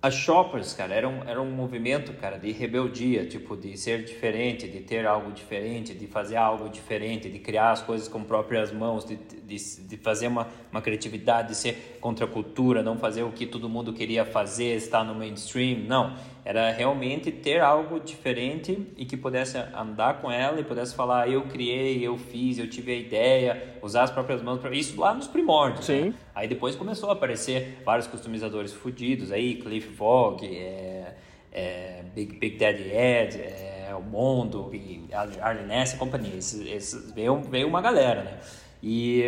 S2: As shoppers, cara, era um, era um movimento, cara, de rebeldia, tipo, de ser diferente, de ter algo diferente, de fazer algo diferente, de criar as coisas com próprias mãos, de, de, de fazer uma, uma criatividade, de ser contra a cultura, não fazer o que todo mundo queria fazer, estar no mainstream, não. Era realmente ter algo diferente e que pudesse andar com ela e pudesse falar, eu criei, eu fiz, eu tive a ideia, usar as próprias mãos, para isso lá nos primórdios.
S1: Sim.
S2: Né? Aí depois começou a aparecer vários customizadores fodidos aí, Cliff Vogue, é, é, Big, Big Daddy Ed, é, o Mondo, e Arlen Ness e companhia. Esses, esses, veio, veio uma galera, né? E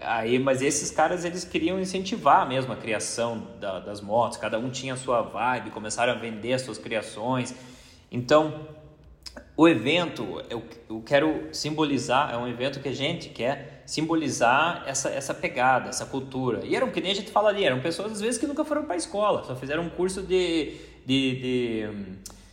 S2: aí, mas esses caras eles queriam incentivar mesmo a criação da, das motos. Cada um tinha a sua vibe, começaram a vender as suas criações. Então, o evento, eu, eu quero simbolizar, é um evento que a gente quer simbolizar essa, essa pegada, essa cultura. E eram que nem a gente fala ali, eram pessoas às vezes que nunca foram para a escola, só fizeram um curso de, de, de,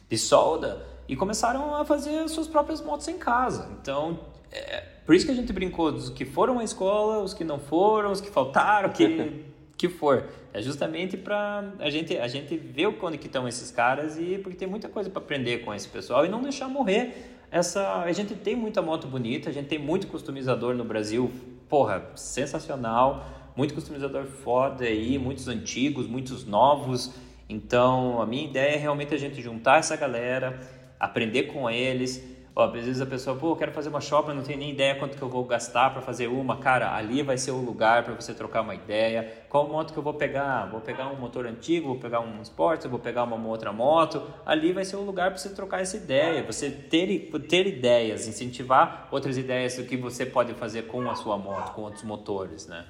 S2: de solda e começaram a fazer suas próprias motos em casa. Então, é, por isso que a gente brincou dos que foram à escola, os que não foram, os que faltaram, que que for. É justamente para a gente a gente ver o quando que estão esses caras e porque tem muita coisa para aprender com esse pessoal e não deixar morrer essa a gente tem muita moto bonita, a gente tem muito customizador no Brasil, porra, sensacional, muito customizador foda aí, muitos antigos, muitos novos. Então, a minha ideia é realmente a gente juntar essa galera, aprender com eles Ó, às vezes a pessoa, pô, eu quero fazer uma shop, não tenho nem ideia quanto que eu vou gastar para fazer uma. Cara, ali vai ser o lugar para você trocar uma ideia. Qual moto que eu vou pegar? Vou pegar um motor antigo, vou pegar um Sport, vou pegar uma outra moto. Ali vai ser o lugar para você trocar essa ideia, você ter, ter ideias, incentivar outras ideias do que você pode fazer com a sua moto, com outros motores, né?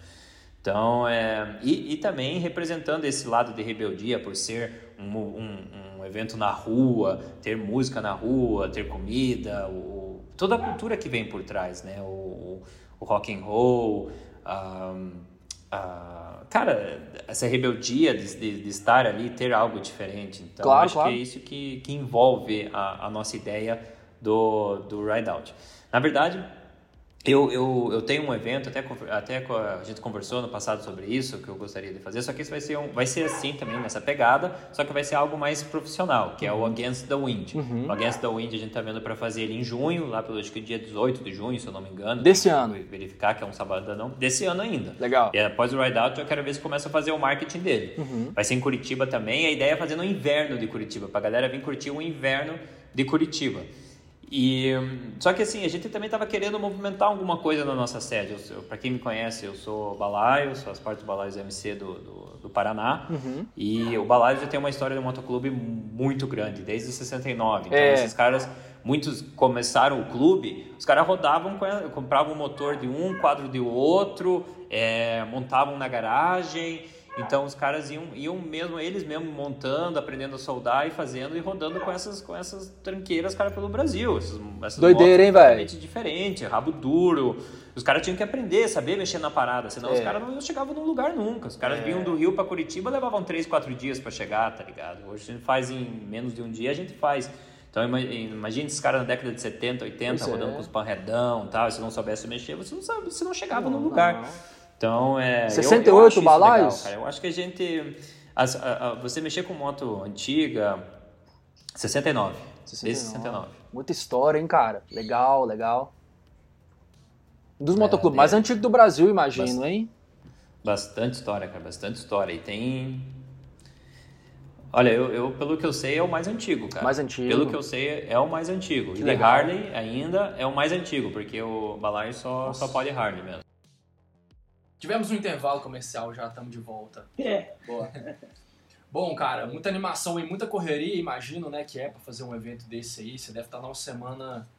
S2: Então, é, e, e também representando esse lado de rebeldia por ser um, um, um evento na rua, ter música na rua, ter comida, o, toda a cultura que vem por trás, né? O, o rock and roll, a, a, cara, essa rebeldia de, de, de, estar ali, ter algo diferente. Então, claro, acho claro. que é isso que, que envolve a, a nossa ideia do, do Ride Out. Na verdade, eu, eu, eu tenho um evento, até, até a gente conversou no passado sobre isso, que eu gostaria de fazer, só que isso vai ser, um, vai ser assim também, nessa pegada, só que vai ser algo mais profissional, que é o uhum. Against the Wind. Uhum. O Against the Wind a gente está vendo para fazer ele em junho, lá pelo acho que dia 18 de junho, se eu não me engano.
S1: Desse ano.
S2: Verificar que é um sábado não. Desse ano ainda.
S1: Legal.
S2: E após o Ride Out eu quero ver se começa a fazer o marketing dele. Uhum. Vai ser em Curitiba também, a ideia é fazer no inverno de Curitiba, para a galera vir curtir o inverno de Curitiba. E só que assim, a gente também estava querendo movimentar alguma coisa na nossa sede. Para quem me conhece, eu sou balaio, sou as partes do Balaios MC do, do, do Paraná. Uhum. E o Balaio já tem uma história de motoclube muito grande, desde 69. Então é. esses caras, muitos começaram o clube, os caras rodavam, compravam um motor de um, quadro de outro, é, montavam na garagem. Então os caras iam, iam mesmo, eles mesmo montando, aprendendo a soldar e fazendo e rodando com essas, com essas tranqueiras, cara, pelo Brasil. Essas, essas
S1: Doideira, hein, velho?
S2: diferente, rabo duro. Os caras tinham que aprender, saber mexer na parada, senão é. os caras não chegavam num lugar nunca. Os caras é. vinham do Rio para Curitiba, levavam 3, 4 dias para chegar, tá ligado? Hoje a gente faz em menos de um dia, a gente faz. Então imagine esses caras na década de 70, 80, pois rodando é. com os panredão e tal, se não soubesse mexer, você não, sabe, você não chegava não, no lugar. Não. Então, é.
S1: 68 eu, eu balaios?
S2: Legal, eu acho que a gente. As, a, a, você mexer com moto antiga. 69. 69. Desde 69.
S1: Muita história, hein, cara? Legal, legal. Um dos é, motoclubes mais antigos do Brasil, imagino, bastante, hein?
S2: Bastante história, cara, bastante história. E tem. Olha, eu, eu, pelo que eu sei é o mais antigo, cara.
S1: Mais antigo.
S2: Pelo que eu sei é o mais antigo. Que e legal. Harley ainda é o mais antigo, porque o Balaio só, só pode Harley mesmo.
S1: Tivemos um intervalo comercial, já estamos de volta.
S3: É.
S1: Boa. Bom, cara, muita animação e muita correria, imagino, né, que é para fazer um evento desse aí. Você deve estar numa semana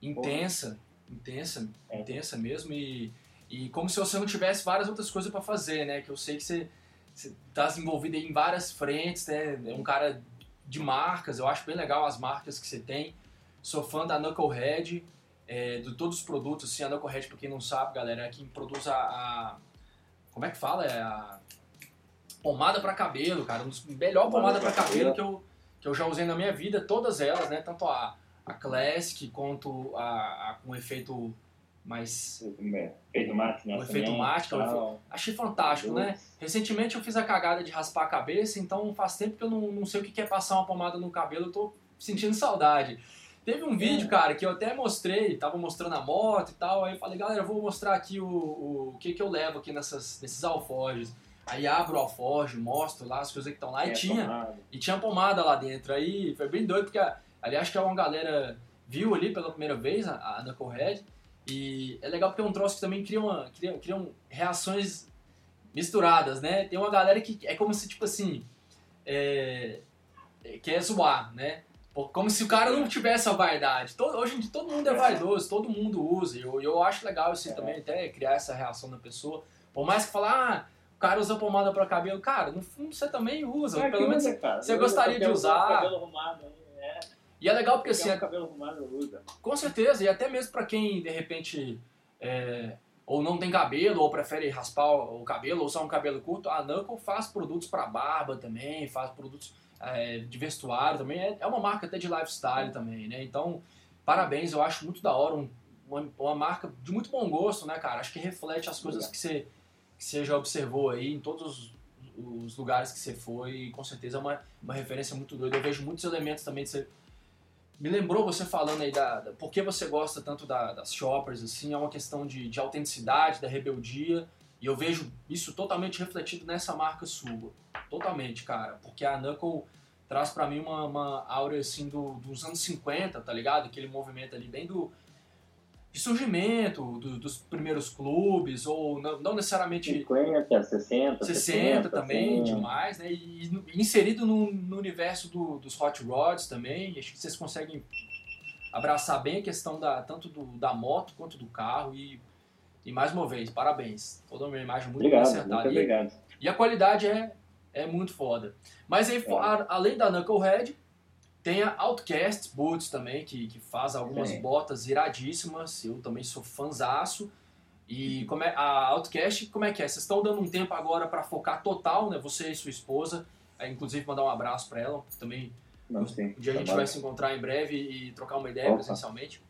S1: intensa, intensa, é. intensa mesmo e, e como se você não tivesse várias outras coisas para fazer, né? Que eu sei que você está envolvido em várias frentes, né? É um cara de marcas, eu acho bem legal as marcas que você tem. Sou fã da Knucklehead, é, de todos os produtos, assim, a Knucklehead, pra quem não sabe, galera, é quem produz a, a como é que fala? É a pomada para cabelo, cara, um melhor pomada para cabelo que eu, que eu já usei na minha vida, todas elas, né, tanto a, a Classic quanto a, a com efeito mais
S3: efeito mate, né?
S1: O efeito mate, achei fantástico, né? Recentemente eu fiz a cagada de raspar a cabeça, então faz tempo que eu não, não sei o que é passar uma pomada no cabelo, eu tô sentindo saudade. Teve um vídeo, é. cara, que eu até mostrei, tava mostrando a moto e tal, aí eu falei, galera, eu vou mostrar aqui o, o, o que que eu levo aqui nessas, nesses alforjes. Aí abro o alforje, mostro lá as coisas que estão lá, é, e tinha pomada. e tinha pomada lá dentro. Aí foi bem doido, porque ali acho que é uma galera viu ali pela primeira vez a, a Knucklehead, e é legal porque é um troço que também cria, uma, cria, cria um, reações misturadas, né? Tem uma galera que é como se, tipo assim, é, quer zoar, né? Como se o cara não tivesse a vaidade. Todo, hoje em dia todo mundo é, é. vaidoso, todo mundo usa. E eu, eu acho legal isso é. também, até criar essa reação na pessoa. Por mais que falar, ah, o cara usa pomada para cabelo. Cara, no fundo você também usa. É, pelo menos usa, você, gostaria de usar.
S2: Cabelo arrumado, é.
S1: E é legal porque assim.
S2: É cabelo arrumado usa.
S1: Com certeza, e até mesmo para quem de repente. É, ou não tem cabelo, ou prefere raspar o cabelo, ou usar um cabelo curto, a Knuckle faz produtos para barba também, faz produtos é, de vestuário também. É, é, uma marca até de lifestyle também, né? Então, parabéns, eu acho muito da hora, um, uma, uma, marca de muito bom gosto, né, cara? Acho que reflete as coisas que você, que você já observou aí em todos os, os lugares que você foi, e com certeza é uma, uma referência muito doida. Eu vejo muitos elementos também de você me lembrou você falando aí da, da por que você gosta tanto da, das shoppers, assim, é uma questão de, de autenticidade, da rebeldia, e eu vejo isso totalmente refletido nessa marca sua. Totalmente, cara, porque a Knuckle traz para mim uma, uma aura, assim, do, dos anos 50, tá ligado? Aquele movimento ali bem do, de surgimento do, dos primeiros clubes, ou não, não, necessariamente.
S2: 50, 60.
S1: 60 70, também, sim. demais, né? E, e inserido no, no universo do, dos hot rods também. Acho que vocês conseguem abraçar bem a questão da, tanto do, da moto quanto do carro. E, e mais uma vez, parabéns. Toda uma imagem muito
S2: obrigado, acertada. Muito obrigado.
S1: E, e a qualidade é, é muito foda. Mas aí, é. a, além da Knucklehead tem a Outcast Boots também, que, que faz algumas Sim. botas iradíssimas. Eu também sou fanzaço. E como é, a Outcast, como é que é? Vocês estão dando um tempo agora para focar total, né? Você e sua esposa. É, inclusive, mandar um abraço para ela. Também
S2: Não, sim.
S1: um dia a gente vai se encontrar em breve e trocar uma ideia Opa. presencialmente.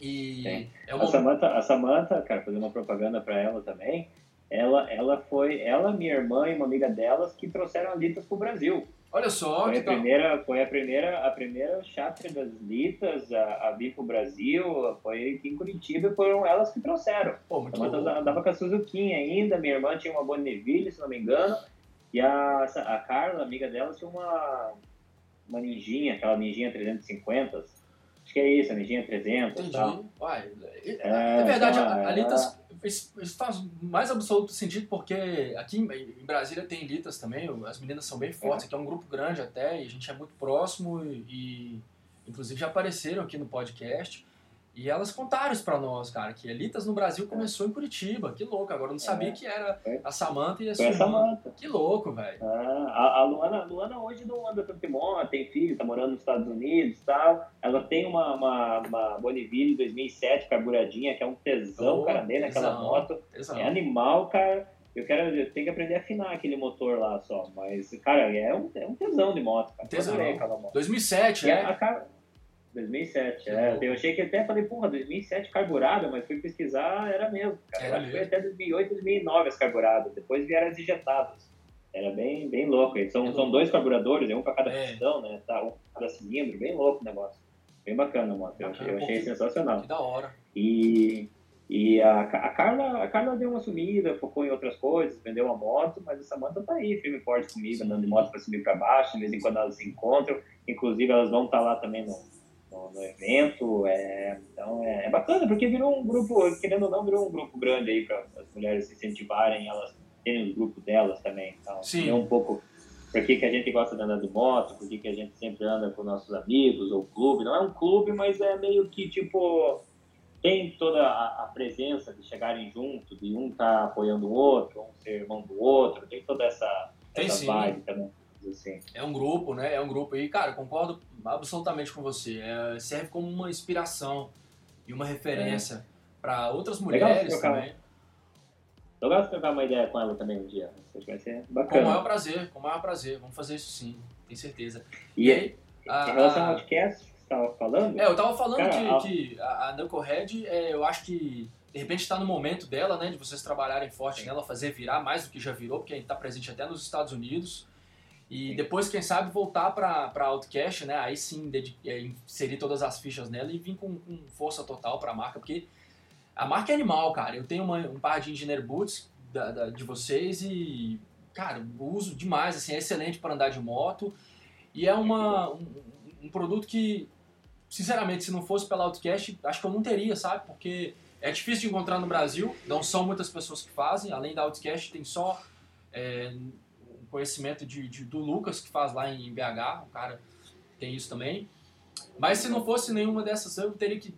S2: E é uma... a, Samantha, a Samantha, cara, fazer uma propaganda para ela também. Ela, ela foi, ela, minha irmã e uma amiga delas que trouxeram a Litas pro Brasil.
S1: Olha só,
S2: foi a primeira, foi a primeira, a primeira chácara das Litas a, a vir pro Brasil, foi aqui em Curitiba e foram elas que trouxeram.
S1: Pô, muito
S2: então, andava com a Suzuki ainda, minha irmã tinha uma Bonneville, se não me engano, e a, a Carla, amiga dela, tinha uma, uma ninjinha, aquela ninjinha 350, acho que é isso, a ninjinha 300
S1: Entendi. Tal. Uai, é, é, verdade, a, a Litas isso, isso, faz mais absoluto sentido porque aqui em Brasília tem Litas também, as meninas são bem fortes, é. aqui é um grupo grande até, e a gente é muito próximo e, e inclusive já apareceram aqui no podcast. E elas contaram isso pra nós, cara, que Elitas no Brasil começou em Curitiba. Que louco, agora eu não sabia é, que era a Samanta e a sua
S2: Samanta.
S1: Que louco, velho.
S2: Ah, a, a, Luana, a Luana hoje não anda tanto moto, tem filho, tá morando nos Estados Unidos e tal. Ela tem uma, uma, uma Bonneville 2007 carburadinha, que é um tesão, oh, cara, dele, aquela moto. Tesão. É animal, cara. Eu quero, eu tenho que aprender a afinar aquele motor lá só, mas, cara, é um, é um tesão de moto, cara.
S1: Tesão. moto. 2007, né?
S2: A, a, 2007, é. Eu achei que até falei, porra, 2007 carburada, mas fui pesquisar, era mesmo, cara. Era foi até 2008, 2009 as carburadas, depois vieram as injetadas. Era bem, bem louco. São, são dois carburadores, um para cada é. pistão, né? Tá, um cada cilindro, bem louco o negócio. Bem bacana, moto. Eu, eu achei sensacional.
S1: Que da hora.
S2: E, e a, a, Carla, a Carla deu uma sumida, focou em outras coisas, vendeu uma moto, mas a Samanta tá aí, firme e forte comigo, andando de moto para subir para baixo, de vez em quando elas se encontram. Inclusive, elas vão estar tá lá também no, no, no evento. É, então é, é, bacana, porque virou um grupo, querendo ou não, virou um grupo grande aí para as mulheres se incentivarem, elas terem os grupos delas também. Então,
S1: Sim.
S2: é um pouco por que, que a gente gosta de andar de moto, por que, que a gente sempre anda com nossos amigos ou clube. Não é um clube, mas é meio que tipo. Tem toda a, a presença de chegarem juntos, de um estar tá apoiando o outro, um ser irmão do outro, tem toda essa,
S1: tem
S2: essa vibe também assim.
S1: É um grupo, né? É um grupo. E, cara, concordo absolutamente com você. É, serve como uma inspiração e uma referência é. para outras mulheres também.
S2: Eu gosto de trocar uma ideia com ela também um dia. Acho que vai ser bacana.
S1: Com o maior prazer, com o maior prazer. Vamos fazer isso sim, tenho certeza.
S2: E, e aí, a, em relação ao podcast que você estava falando?
S1: É, eu estava falando cara, que, que, a, a Knucklehead, é, eu acho que de repente está no momento dela, né, de vocês trabalharem forte sim. nela, fazer virar mais do que já virou, porque a gente está presente até nos Estados Unidos. E depois, quem sabe, voltar para Outcast, né? Aí sim, é, inserir todas as fichas nela e vir com, com força total para a marca, porque a marca é animal, cara. Eu tenho uma, um par de Engineer Boots da, da, de vocês e, cara, uso demais, assim, é excelente para andar de moto. E é uma, um, um, produto que, sinceramente, se não fosse pela Outcast, acho que eu não teria, sabe? Porque é difícil de encontrar no Brasil, não são muitas pessoas que fazem. Além da Outcast, tem só... É, conhecimento de, de, do Lucas, que faz lá em BH, o cara tem isso também. Mas se não fosse nenhuma dessas, eu teria que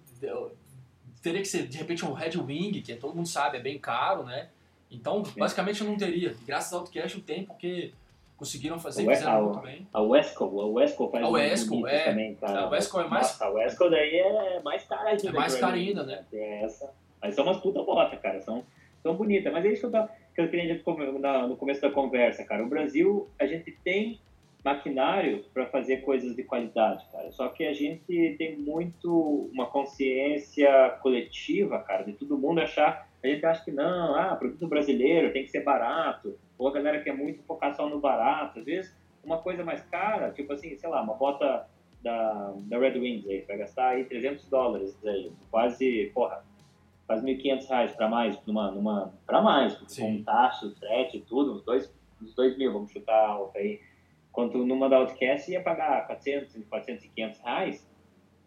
S1: teria que ser de repente um Red Wing, que todo mundo sabe é bem caro, né? Então, basicamente eu não teria. Graças ao Outcast eu tenho porque conseguiram fazer, e fizeram a, muito bem.
S2: A Wesco, a Wesco faz
S1: a Wesco, é, também,
S2: cara.
S1: A Wesco é mais...
S2: Nossa, a Wesco daí é mais cara ainda.
S1: É mais cara ainda, né?
S2: É essa. Mas são umas puta bota, cara. São, são bonitas. Mas é isso que eu, que eu queria no começo da conversa, cara. O Brasil, a gente tem maquinário para fazer coisas de qualidade, cara. Só que a gente tem muito uma consciência coletiva, cara, de todo mundo achar. A gente acha que não, ah, produto brasileiro tem que ser barato, ou a galera quer muito focar só no barato. Às vezes, uma coisa mais cara, tipo assim, sei lá, uma bota da, da Red Wings aí, vai gastar aí 300 dólares aí, quase, porra, quase 1.500 reais para mais, numa, numa, para mais, com taxa, frete, tudo, uns dois, uns dois mil, vamos chutar alto aí. Quanto numa da Outcast ia pagar 400, 400 e 500 reais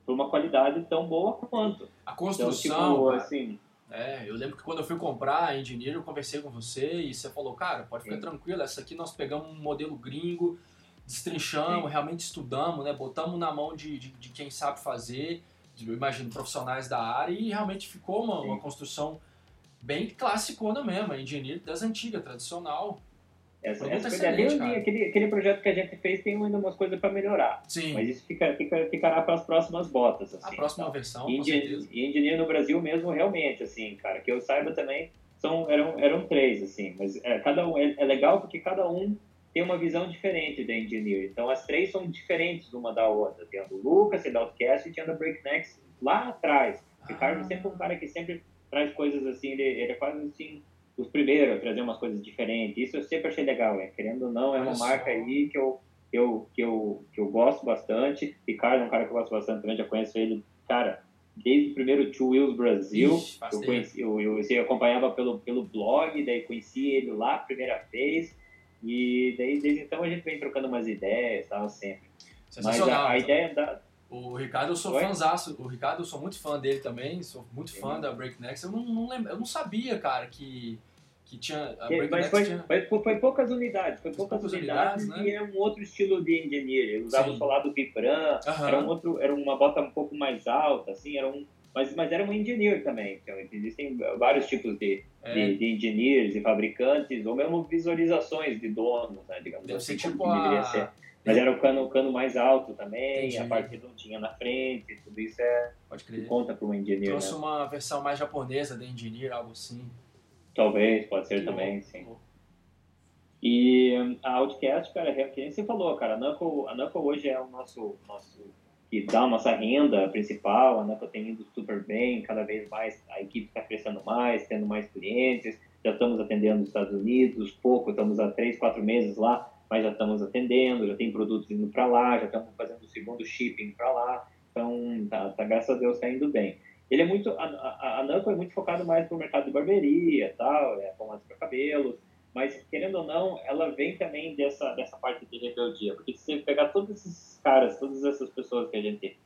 S2: por uma qualidade tão boa quanto.
S1: A construção, então, tipo, assim, é, eu lembro que quando eu fui comprar a Engineer, eu conversei com você e você falou, cara, pode ficar Sim. tranquilo, essa aqui nós pegamos um modelo gringo, destrinchamos, Sim. realmente estudamos, né, botamos na mão de, de, de, quem sabe fazer, eu imagino profissionais da área, e realmente ficou uma, uma construção bem classicona mesmo, a Engineer das antigas, tradicional.
S2: Essa, essa aquele, aquele projeto que a gente fez tem ainda umas coisas para melhorar.
S1: Sim.
S2: Mas isso fica, fica, ficará para as próximas botas. Assim,
S1: a próxima então. versão,
S2: e engenheiro no Brasil mesmo, realmente, assim, cara, que eu saiba também, são, eram, eram três, assim, mas é, cada um, é, é legal porque cada um tem uma visão diferente da Engineer. Então, as três são diferentes uma da outra. Tem a do Lucas, tem a da Outcast e tem a da Breaknecks lá atrás. O Ricardo ah. sempre é um cara que sempre traz coisas assim, ele, ele é quase assim os primeiros a trazer umas coisas diferentes. Isso eu sempre achei legal, né? Querendo ou não, é uma marca aí que eu, eu, que eu, que eu gosto bastante. Ricardo é um cara que eu gosto bastante também, já conheço ele, cara, desde o primeiro Two Wheels Brasil. Ixi, eu, conheci, eu, eu, eu, acompanhava pelo, pelo blog, daí conheci ele lá a primeira vez. E daí, desde então, a gente vem trocando umas ideias tal, sempre. Mas a, a ideia da,
S1: o Ricardo, eu sou Oi? fãzaço. O Ricardo, eu sou muito fã dele também. Sou muito fã da Breaknecks. Eu não, não lembro, eu não sabia, cara, que que tinha a
S2: mas foi, tinha... Foi, foi, poucas unidades, foi poucas, poucas unidades, unidades né? e era um outro estilo de engineer. Ele usava Sim. o solado Vibram, uhum. era um outro, era uma bota um pouco mais alta, assim, era um, mas, mas era um engineer também. Então, existem vários tipos de, é. de, de, engineers e fabricantes, ou mesmo visualizações de donos, né, digamos
S1: Deve assim, tipo a...
S2: ser. Mas era o cano, o cano mais alto também, Entendi. a parte não tinha na frente, tudo isso é
S1: Pode crer.
S2: conta para um engineer.
S1: Trouxe
S2: né?
S1: uma versão mais japonesa de engineer, algo assim.
S2: Talvez, pode ser que também, bom. sim. E a Outcast, cara, é que nem você falou, cara, a Knuckle, a Knuckle hoje é o nosso, nosso que dá a nossa renda principal, a Knuckle tem indo super bem, cada vez mais a equipe está crescendo mais, tendo mais clientes, já estamos atendendo os Estados Unidos, pouco, estamos há três, quatro meses lá, mas já estamos atendendo, já tem produtos indo para lá, já estamos fazendo o segundo shipping para lá, então, tá, tá, graças a Deus, está indo bem. Ele é muito, a, a, a é muito focado mais para o mercado de barbearia, tal, é pomadas para cabelos, mas querendo ou não, ela vem também dessa dessa parte de rebeldia, porque se você pegar todos esses caras, todas essas pessoas que a gente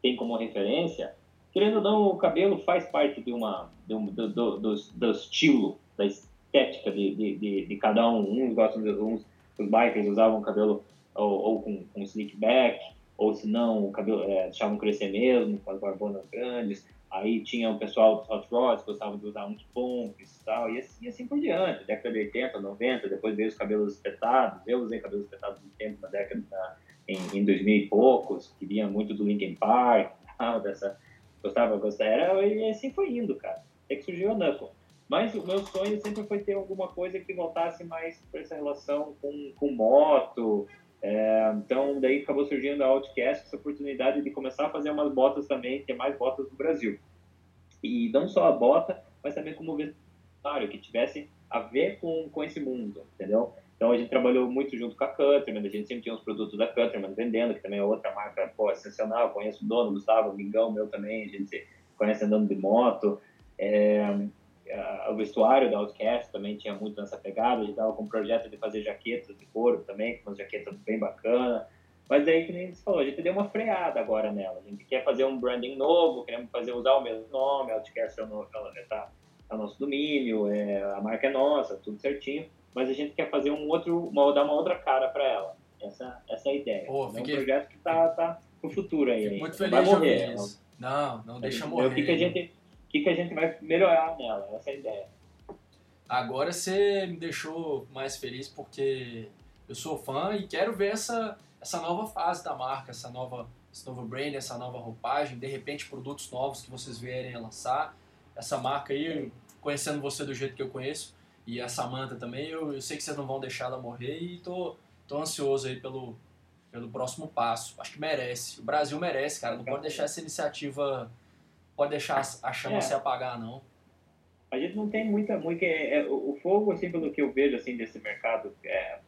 S2: tem como referência, querendo ou não, o cabelo faz parte de uma de um, do, do, do, do, estilo, da estética de, de, de, de, cada um. Uns gostam de uns, os bikers usavam cabelo ou, ou com, com slick back, ou se não, o cabelo é, deixavam crescer mesmo, com as barbonas grandes. Aí tinha o pessoal dos Hot Rods, gostava de usar uns pompes e tal, e assim, assim por diante. Década de 80, 90, depois veio os cabelos espetados. Eu usei cabelos espetados um tempo na década, em, em 2000 e poucos, que vinha muito do Linkin Park, tal, dessa, gostava, gostava, era, e assim foi indo, cara. Até que surgiu a Knuckle. Mas o meu sonho sempre foi ter alguma coisa que voltasse mais para essa relação com, com moto, é, então, daí acabou surgindo a Outcast, essa oportunidade de começar a fazer umas botas também, ter mais botas no Brasil. E não só a bota, mas também como vestuário, que tivesse a ver com, com esse mundo, entendeu? Então, a gente trabalhou muito junto com a Cutterman, a gente sempre tinha os produtos da Cutterman vendendo, que também é outra marca, pô, sensacional, conheço o dono, Gustavo, amigão meu também, a gente se conhece andando de moto. É, o vestuário da Outcast também tinha muito nessa pegada, a gente estava com um projeto de fazer jaquetas de couro também, com umas jaquetas bem bacanas. Mas aí, que nem você falou, a gente deu uma freada agora nela. A gente quer fazer um branding novo, queremos fazer, usar o mesmo nome, a Outcast está tá, tá nosso domínio, é, a marca é nossa, tudo certinho. Mas a gente quer fazer um outro, uma, dar uma outra cara para ela. Essa, essa é a ideia.
S1: Pô,
S2: é um projeto que está tá, pro futuro aí.
S1: Fico muito feliz
S2: vai
S1: de ouvir isso. Não, não deixa
S2: Ver
S1: morrer.
S2: O que, que, a gente, o que, que a gente vai melhorar nela, essa é a ideia.
S1: Agora você me deixou mais feliz porque eu sou fã e quero ver essa, essa nova fase da marca, essa nova, esse novo brand, essa nova roupagem, de repente produtos novos que vocês vierem a lançar. Essa marca aí, conhecendo você do jeito que eu conheço, e a Samantha também, eu, eu sei que vocês não vão deixar ela morrer e tô, tô ansioso aí pelo, pelo próximo passo. Acho que merece. O Brasil merece, cara. Não pode deixar essa iniciativa, pode deixar a chama
S2: É.
S1: se apagar, não.
S2: A gente não tem muita, muito é, é, o fogo, assim, pelo que eu vejo, assim, desse mercado, é,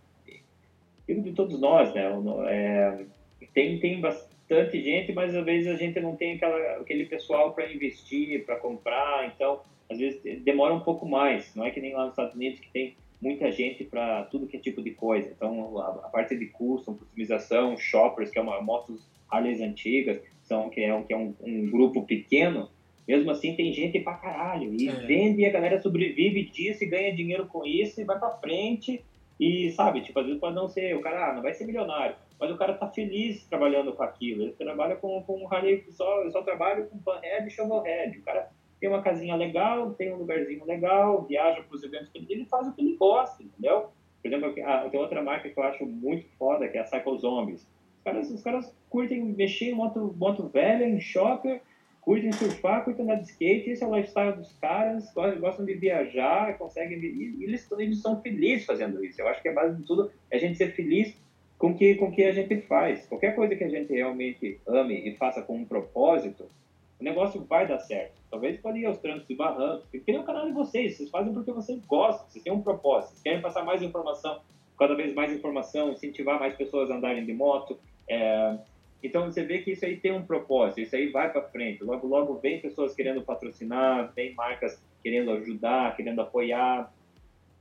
S2: de todos nós, né, é, tem, tem bastante gente, mas às vezes a gente não tem aquela, aquele pessoal para investir, para comprar, então, às vezes demora um pouco mais, não é que nem lá nos Estados Unidos que tem muita gente para tudo que é tipo de coisa, então a, a parte de custom, customização, shoppers, que é uma motos Harleys antigas, são, que é, um, que é um, um grupo pequeno, mesmo assim tem gente pra caralho. E
S1: É.
S2: vende e a galera sobrevive disso e ganha dinheiro com isso e vai pra frente. E sabe, tipo, às vezes pode não ser, o cara ah, não vai ser milionário, mas o cara tá feliz trabalhando com aquilo. Ele trabalha com, com um Harley, só, eu só trabalho com panhead e shovelhead. O cara tem uma casinha legal, tem um lugarzinho legal, viaja pros eventos que ele, ele faz o que ele gosta, entendeu? Por exemplo, tem outra marca que eu acho muito foda, que é a Cycle Zombies. Os caras, os caras curtem mexer em moto, moto velha, em shopper, curtem surfar, curtem andar de skate, esse é o lifestyle dos caras, gostam, de viajar, conseguem. E eles, eles são felizes fazendo isso. Eu acho que a base de tudo é a gente ser feliz com que, com que a gente faz. Qualquer coisa que a gente realmente ame e faça com um propósito, o negócio vai dar certo. Talvez pode ir aos trancos e barrancos, porque nem o canal de vocês, vocês fazem porque vocês gostam, vocês têm um propósito, vocês querem passar mais informação, cada vez mais informação, incentivar mais pessoas a andarem de moto. É, então você vê que isso aí tem um propósito, isso aí vai para frente. Logo, logo vem pessoas querendo patrocinar, vem marcas querendo ajudar, querendo apoiar.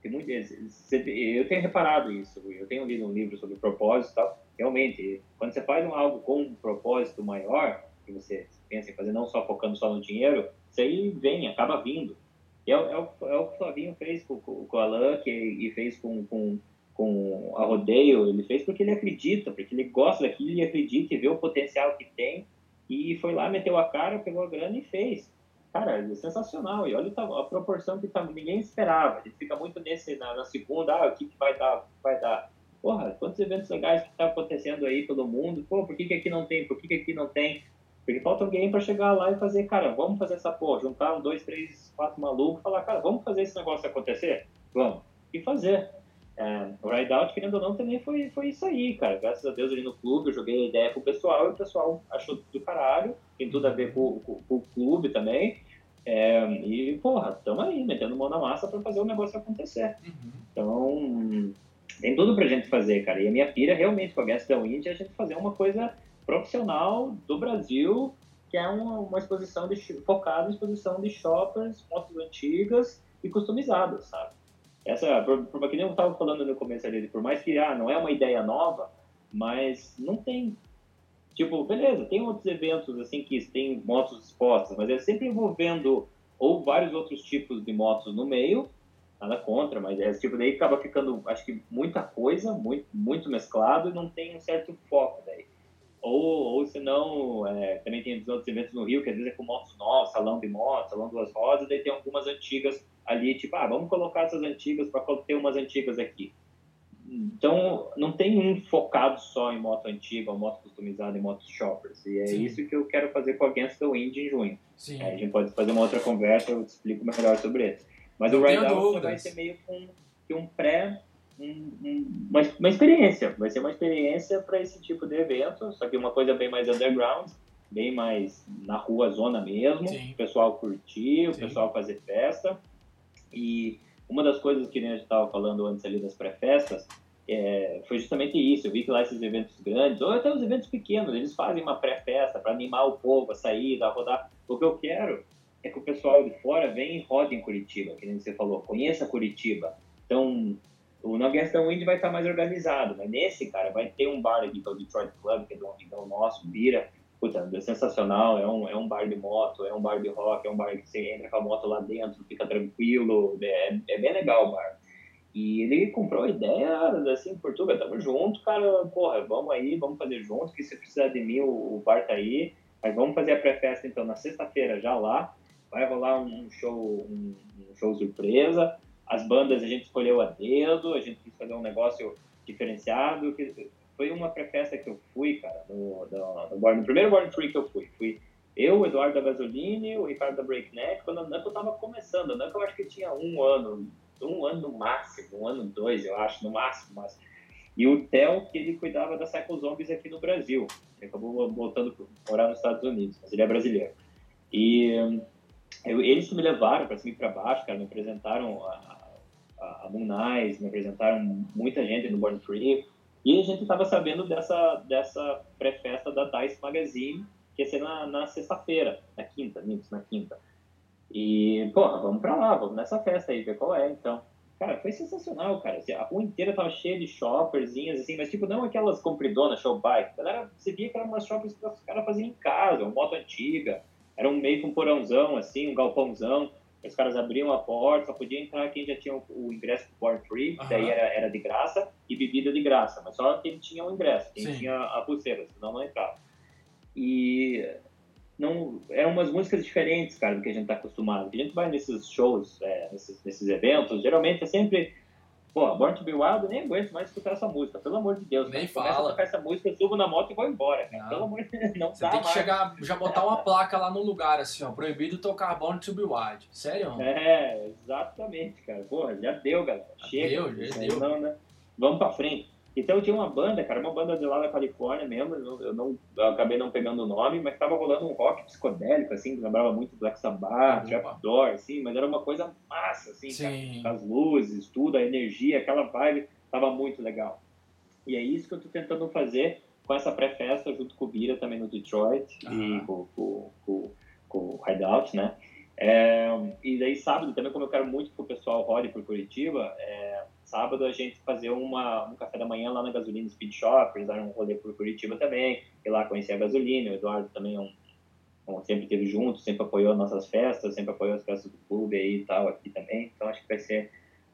S2: Você- eu tenho reparado isso, eu tenho lido um livro sobre propósito e tal. Realmente, quando você faz algo com um propósito maior, que você pensa em fazer não só focando só no dinheiro, isso aí vem, acaba vindo. É, é, o, é o que o Flavinho fez com, com, com Alan, que, e fez com, com, com a Rodeio, ele fez porque ele acredita, porque ele gosta daquilo, ele acredita e vê o potencial que tem, e foi lá, meteu a cara, pegou a grana e fez. Cara, é sensacional, e olha a proporção que tá, ninguém esperava, a gente fica muito nesse, na, na segunda, ah, o que, que vai dar, vai dar. Porra, quantos eventos legais que tá acontecendo aí pelo mundo, pô, por que, que aqui não tem, por que, que aqui não tem? Porque falta alguém para chegar lá e fazer, cara, vamos fazer essa porra, juntar um, dois, três, quatro malucos falar, cara, vamos fazer esse negócio acontecer? Vamos. E fazer. É, o Ride Out, querendo ou não, também foi, foi isso aí, cara. Graças a Deus ali no clube, eu joguei a ideia pro pessoal e o pessoal achou do caralho. Tem tudo a ver com, com, com o clube também. É, e, porra, estamos aí, metendo mão na massa para fazer o negócio acontecer.
S1: Uhum.
S2: Então, tem tudo pra gente fazer, cara. E a minha pira realmente com a Guest da Wind é a gente fazer uma coisa profissional do Brasil, que é uma, uma exposição de, focada em exposição de shoppers, motos antigas e customizadas, sabe? Essa, por, por que nem eu estava falando no começo ali, por mais que ah, não é uma ideia nova, mas não tem. Tipo, beleza, tem outros eventos assim que tem motos expostas, mas é sempre envolvendo ou vários outros tipos de motos no meio, nada contra, mas é tipo daí acaba ficando, acho que muita coisa, muito, muito mesclado e não tem um certo foco daí. Ou, ou se não, é, também tem os outros eventos no Rio, que às vezes é com motos novas, salão de motos, salão duas rodas, daí tem algumas antigas ali, tipo, ah, vamos colocar essas antigas para ter umas antigas aqui. Então, não tem um focado só em moto antiga, ou moto customizada em motos shoppers. E é
S1: Sim.
S2: isso que eu quero fazer com a Against the Wind em junho.
S1: Sim.
S2: Aí a gente pode fazer uma outra conversa, eu te explico melhor sobre isso. Mas
S1: Não
S2: o Ride Out vai ser meio com, que um pré, um- um- uma, uma experiência. Vai ser uma experiência para esse tipo de evento, só que uma coisa bem mais underground, bem mais na rua, zona mesmo.
S1: Sim.
S2: O pessoal curtir, o
S1: Sim.
S2: pessoal fazer festa. E uma das coisas que a gente estava falando antes ali das pré-festas, é, foi justamente isso. Eu vi que lá esses eventos grandes, ou até os eventos pequenos, eles fazem uma pré-festa para animar o povo a sair, a rodar. O que eu quero é que o pessoal de fora venha e rode em Curitiba, que nem você falou, conheça Curitiba. Então, o Guest Wind vai estar mais organizado, mas nesse, cara, vai ter um bar aqui, que é o Detroit Club, que é de um amigão nosso, Bira. Puta, é sensacional, é um, é um bar de moto, é um bar de rock, é um bar que você entra com a moto lá dentro, fica tranquilo, é, é bem legal o bar. E ele comprou a ideia, assim, Portugal, tamo junto, cara, porra, vamos aí, vamos fazer junto, que se precisar de mim, o, o bar tá aí. Mas vamos fazer a pré-festa, então, na sexta-feira, já lá. Vai rolar um show, um, um, show surpresa. As bandas a gente escolheu a dedo, a gente quis fazer um negócio diferenciado. Que foi uma pré-festa que eu fui, cara, no, no, no, no primeiro Born Free que eu fui. Fui eu, o Eduardo da Gasoline, o Ricardo da Breakneck, quando a Nanko tava começando. A Nanko eu acho que tinha um ano, um ano no máximo, um ano, dois, eu acho, no máximo. Mas... E o Theo, que ele cuidava da Cycle Zombies aqui no Brasil. Ele acabou voltando para morar nos Estados Unidos, mas ele é brasileiro. E eu, eles me levaram para cima e para baixo, cara, me apresentaram a, a, Nice, me apresentaram muita gente no Born Free. E a gente estava sabendo dessa, dessa pré-festa da Dice Magazine, que ia ser na, na sexta-feira, na quinta, na quinta. E, porra, vamos pra lá, vamos nessa festa aí, ver qual é, então. Cara, foi sensacional, cara. Assim, a rua inteira tava cheia de shopperzinhas, assim, mas tipo, não aquelas compridonas, show bike. Galera, você via que eram umas shoppers que os caras faziam em casa, uma moto antiga. Era um meio que um porãozão, assim, um galpãozão. Os caras abriam a porta, só podia entrar quem já tinha o, o ingresso pro Born Free, uhum. daí era, era de graça, e bebida de graça. Mas só quem tinha o ingresso, quem Sim. tinha a pulseira, senão não entrava. E não eram umas músicas diferentes, cara, do que a gente tá acostumado. A gente vai nesses shows, é, nesses, nesses eventos, geralmente é sempre Pô, Born to Be Wild, eu nem aguento mais escutar essa música, pelo amor de Deus.
S1: Nem fala.
S2: Começa a tocar essa música, eu subo na moto e vou embora, cara. Não. Pelo amor de Deus, não
S1: Você tem que mais. chegar, já botar uma placa lá no lugar, assim, ó, proibido tocar Born to Be Wild. Sério?
S2: É, exatamente, cara. Porra, já deu, galera. Chega.
S1: Deu, já deu.
S2: Não, né? Vamos pra frente. Então tinha uma banda, cara, uma banda de lá da Califórnia mesmo, eu, não, eu acabei não pegando o nome, mas tava rolando um rock psicodélico, assim, que lembrava muito Black Sabbath, Trapdoor, assim, mas era uma coisa massa, assim,
S1: Sim.
S2: Cara, as luzes, tudo, a energia, aquela vibe, tava muito legal. E é isso que eu tô tentando fazer com essa pré-festa, junto com o Bira também no Detroit, e com, com, com, com o Hideout, né? É, e daí sábado também, como eu quero muito que o pessoal rode por Curitiba, é, sábado a gente fazer uma, um café da manhã lá na Gasolina Speed Shop, eles um rolê por Curitiba também, ir lá conhecer a gasolina, o Eduardo também é um, um, sempre esteve junto, sempre apoiou nossas festas, sempre apoiou as festas do clube aí e tal aqui também, então acho que vai ser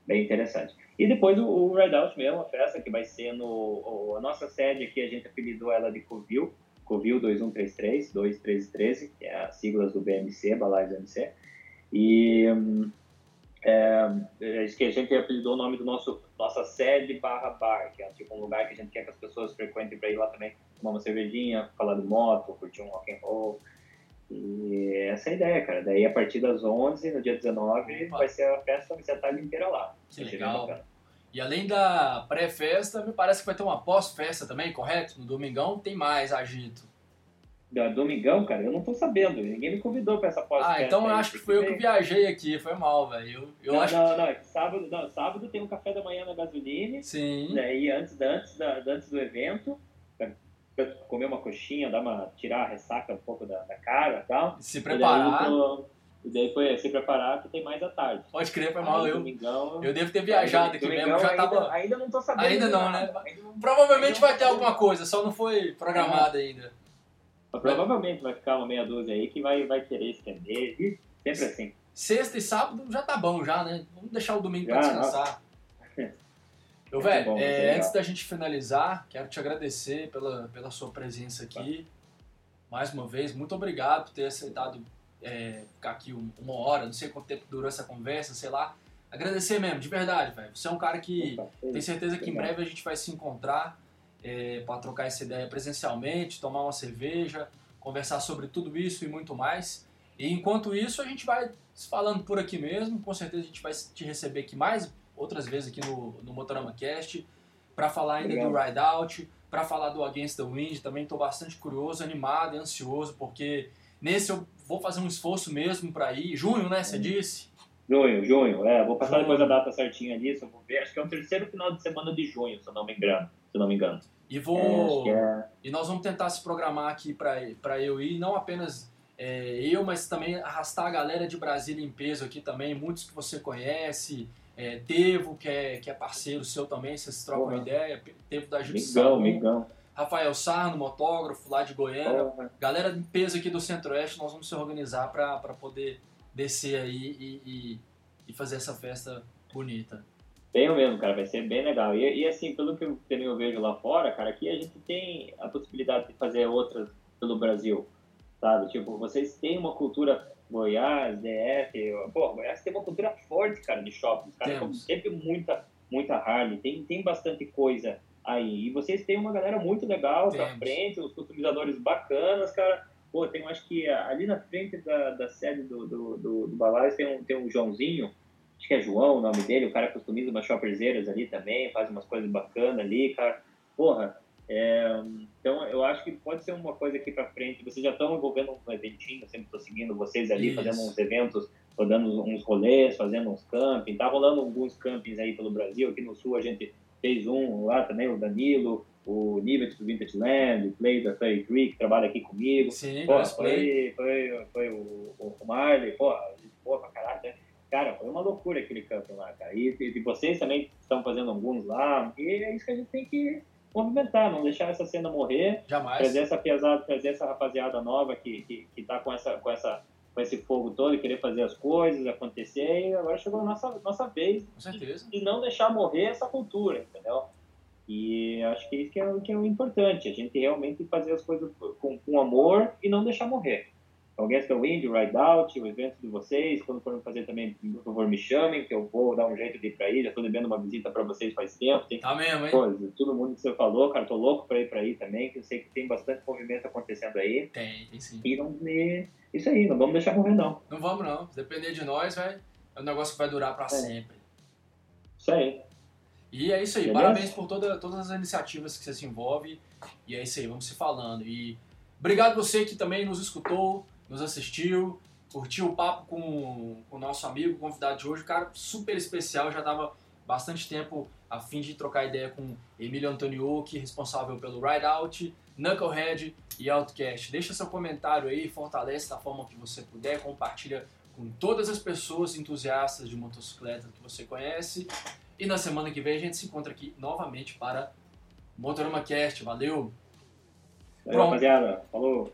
S2: bem interessante. E depois o, o Red Out mesmo, a festa que vai ser no... O, a nossa sede aqui, a gente apelidou ela de Covil, Covil 2133, 2313, que é as siglas do BMC, Balais BMC. E é, é que a gente apelidou o nome do nosso nossa sede barra bar, que é tipo um lugar que a gente quer que as pessoas frequentem para ir lá também tomar uma cervejinha, falar de moto, curtir um rock and roll. E essa é a ideia, cara. Daí a partir das 11, no dia 19, Opa. vai ser a festa, vai ser a tarde inteira lá.
S1: Que legal. E além da pré-festa, me parece que vai ter uma pós-festa também, correto? No domingão tem mais agito.
S2: Da Domingão, cara, eu não tô sabendo. Ninguém me convidou pra essa pós-festa.
S1: Ah, então eu acho que foi eu que viajei aqui, foi mal, velho. Eu, eu
S2: não,
S1: acho
S2: não, não, é sábado, não, sábado tem um café da manhã na gasolina.
S1: Sim.
S2: Daí antes, antes, da, antes do evento, pra comer uma coxinha, dar uma, tirar a ressaca um pouco da, da cara e tal.
S1: Se preparar.
S2: E daí foi se preparar que tem mais à tarde.
S1: Pode crer, foi mal. Eu, domingão, eu devo ter viajado aqui mesmo, já
S2: ainda,
S1: tava.
S2: Ainda não tô sabendo.
S1: Ainda não, né? Ainda não, Provavelmente vai ter alguma coisa, só não foi programada ainda.
S2: Mas provavelmente vai ficar uma meia dúzia aí que vai, vai querer estender. E sempre assim.
S1: Sexta e sábado já tá bom já, né? Vamos deixar o domingo para descansar. Eu, velho, bom, é, antes da gente finalizar, quero te agradecer pela, pela sua presença aqui. Mais uma vez, muito obrigado por ter aceitado é, ficar aqui uma hora, não sei quanto tempo durou essa conversa, sei lá. Agradecer mesmo, de verdade, velho. Você é um cara que tem certeza que em breve a gente vai se encontrar é, para trocar essa ideia presencialmente, tomar uma cerveja, conversar sobre tudo isso e muito mais. E enquanto isso, a gente vai se falando por aqui mesmo. Com certeza a gente vai te receber aqui mais outras vezes aqui no, no Motorama Cast para falar ainda Obrigado. do Ride Out, para falar do Against the Wind. Também estou bastante curioso, animado e ansioso, porque nesse eu vou fazer um esforço mesmo para ir. Junho, né? Você disse?
S2: Junho, junho. É, vou passar junho. depois a data certinha disso. Vou ver. Acho que é o terceiro final de semana de junho, se eu não me engano. Se eu não me engano.
S1: E vou. É, E nós vamos tentar se programar aqui para eu ir, não apenas é, eu, mas também arrastar a galera de Brasília em peso aqui também, muitos que você conhece. É, Tevo, que é, que é parceiro seu também, vocês trocam Porra. ideia. Tevo da
S2: Justiça. Migão,
S1: Rafael Sarno, motógrafo lá de Goiânia. Porra. Galera de peso aqui do Centro-Oeste, nós vamos se organizar para poder descer aí e, e, e fazer essa festa bonita.
S2: Tenho mesmo, cara, vai ser bem legal. E, e assim, pelo que eu também eu vejo lá fora, cara, aqui a gente tem a possibilidade de fazer outras pelo Brasil, sabe? Tipo, vocês têm uma cultura Goiás, DF, pô, Goiás tem uma cultura forte, cara, de shopping. Os caras sempre muita, muita Harley, tem, tem bastante coisa aí. E vocês têm uma galera muito legal Temos. pra frente, os customizadores bacanas, cara. Pô, tem, acho que ali na frente da, da sede do, do, do, do Balais tem um, tem um Joãozinho, acho que é João o nome dele, o cara customiza umas shopperzeiras ali também, faz umas coisas bacanas ali, cara. Porra, é, então eu acho que pode ser uma coisa aqui para frente. Vocês já estão envolvendo um eventinho, eu sempre estou seguindo vocês ali, Isso. fazendo uns eventos, rodando uns rolês, fazendo uns camping. Tá rolando alguns campings aí pelo Brasil. Aqui no sul a gente fez um lá também, o Danilo, o Nivet do Vintage Land, o Play da Fairy Creek, que trabalha aqui comigo.
S1: Sim,
S2: pô, foi, foi, foi, o, o Marley, pô, pô pra caralho, né? Cara, foi uma loucura aquele camping lá, cara. E, e vocês também estão fazendo alguns lá. E é isso que a gente tem que movimentar, não deixar essa cena morrer.
S1: Jamais.
S2: Trazer essa pesada, trazer essa rapaziada nova que, que, que tá com, essa, com, essa, com esse fogo todo e querer fazer as coisas acontecer. E agora chegou a nossa, nossa vez
S1: de,
S2: de, não deixar morrer essa cultura, entendeu? E acho que isso que é, que é o importante, a gente realmente fazer as coisas com, com amor e não deixar morrer Guest the Wind, o Ride Out, o evento de vocês. Quando forem fazer também, por favor, me chamem, que eu vou dar um jeito de ir pra aí. Já tô devendo uma visita pra vocês faz tempo. Tem
S1: tá mesmo, hein?
S2: Coisa, todo mundo que você falou, cara, tô louco pra ir pra aí também, que eu sei que tem bastante movimento acontecendo aí.
S1: Tem, tem sim.
S2: E não. Isso aí, não vamos deixar morrer, não.
S1: Não vamos, não. Se depender de nós, vai... é um negócio que vai durar pra é. sempre.
S2: Isso aí.
S1: E é isso aí. Beleza? Parabéns por toda, todas as iniciativas que você se envolve. E é isso aí, vamos se falando. E obrigado você que também nos escutou nos assistiu, curtiu o papo com o nosso amigo, convidado de hoje, cara super especial, já estava bastante tempo a fim de trocar ideia com Emílio Antoniucci, responsável pelo Ride Out, Knucklehead e Outcast. Deixa seu comentário aí, fortalece da forma que você puder, compartilha com todas as pessoas entusiastas de motocicleta que você conhece. E na semana que vem a gente se encontra aqui novamente para Motorama Cast. Valeu!
S2: Valeu, rapaziada. Falou!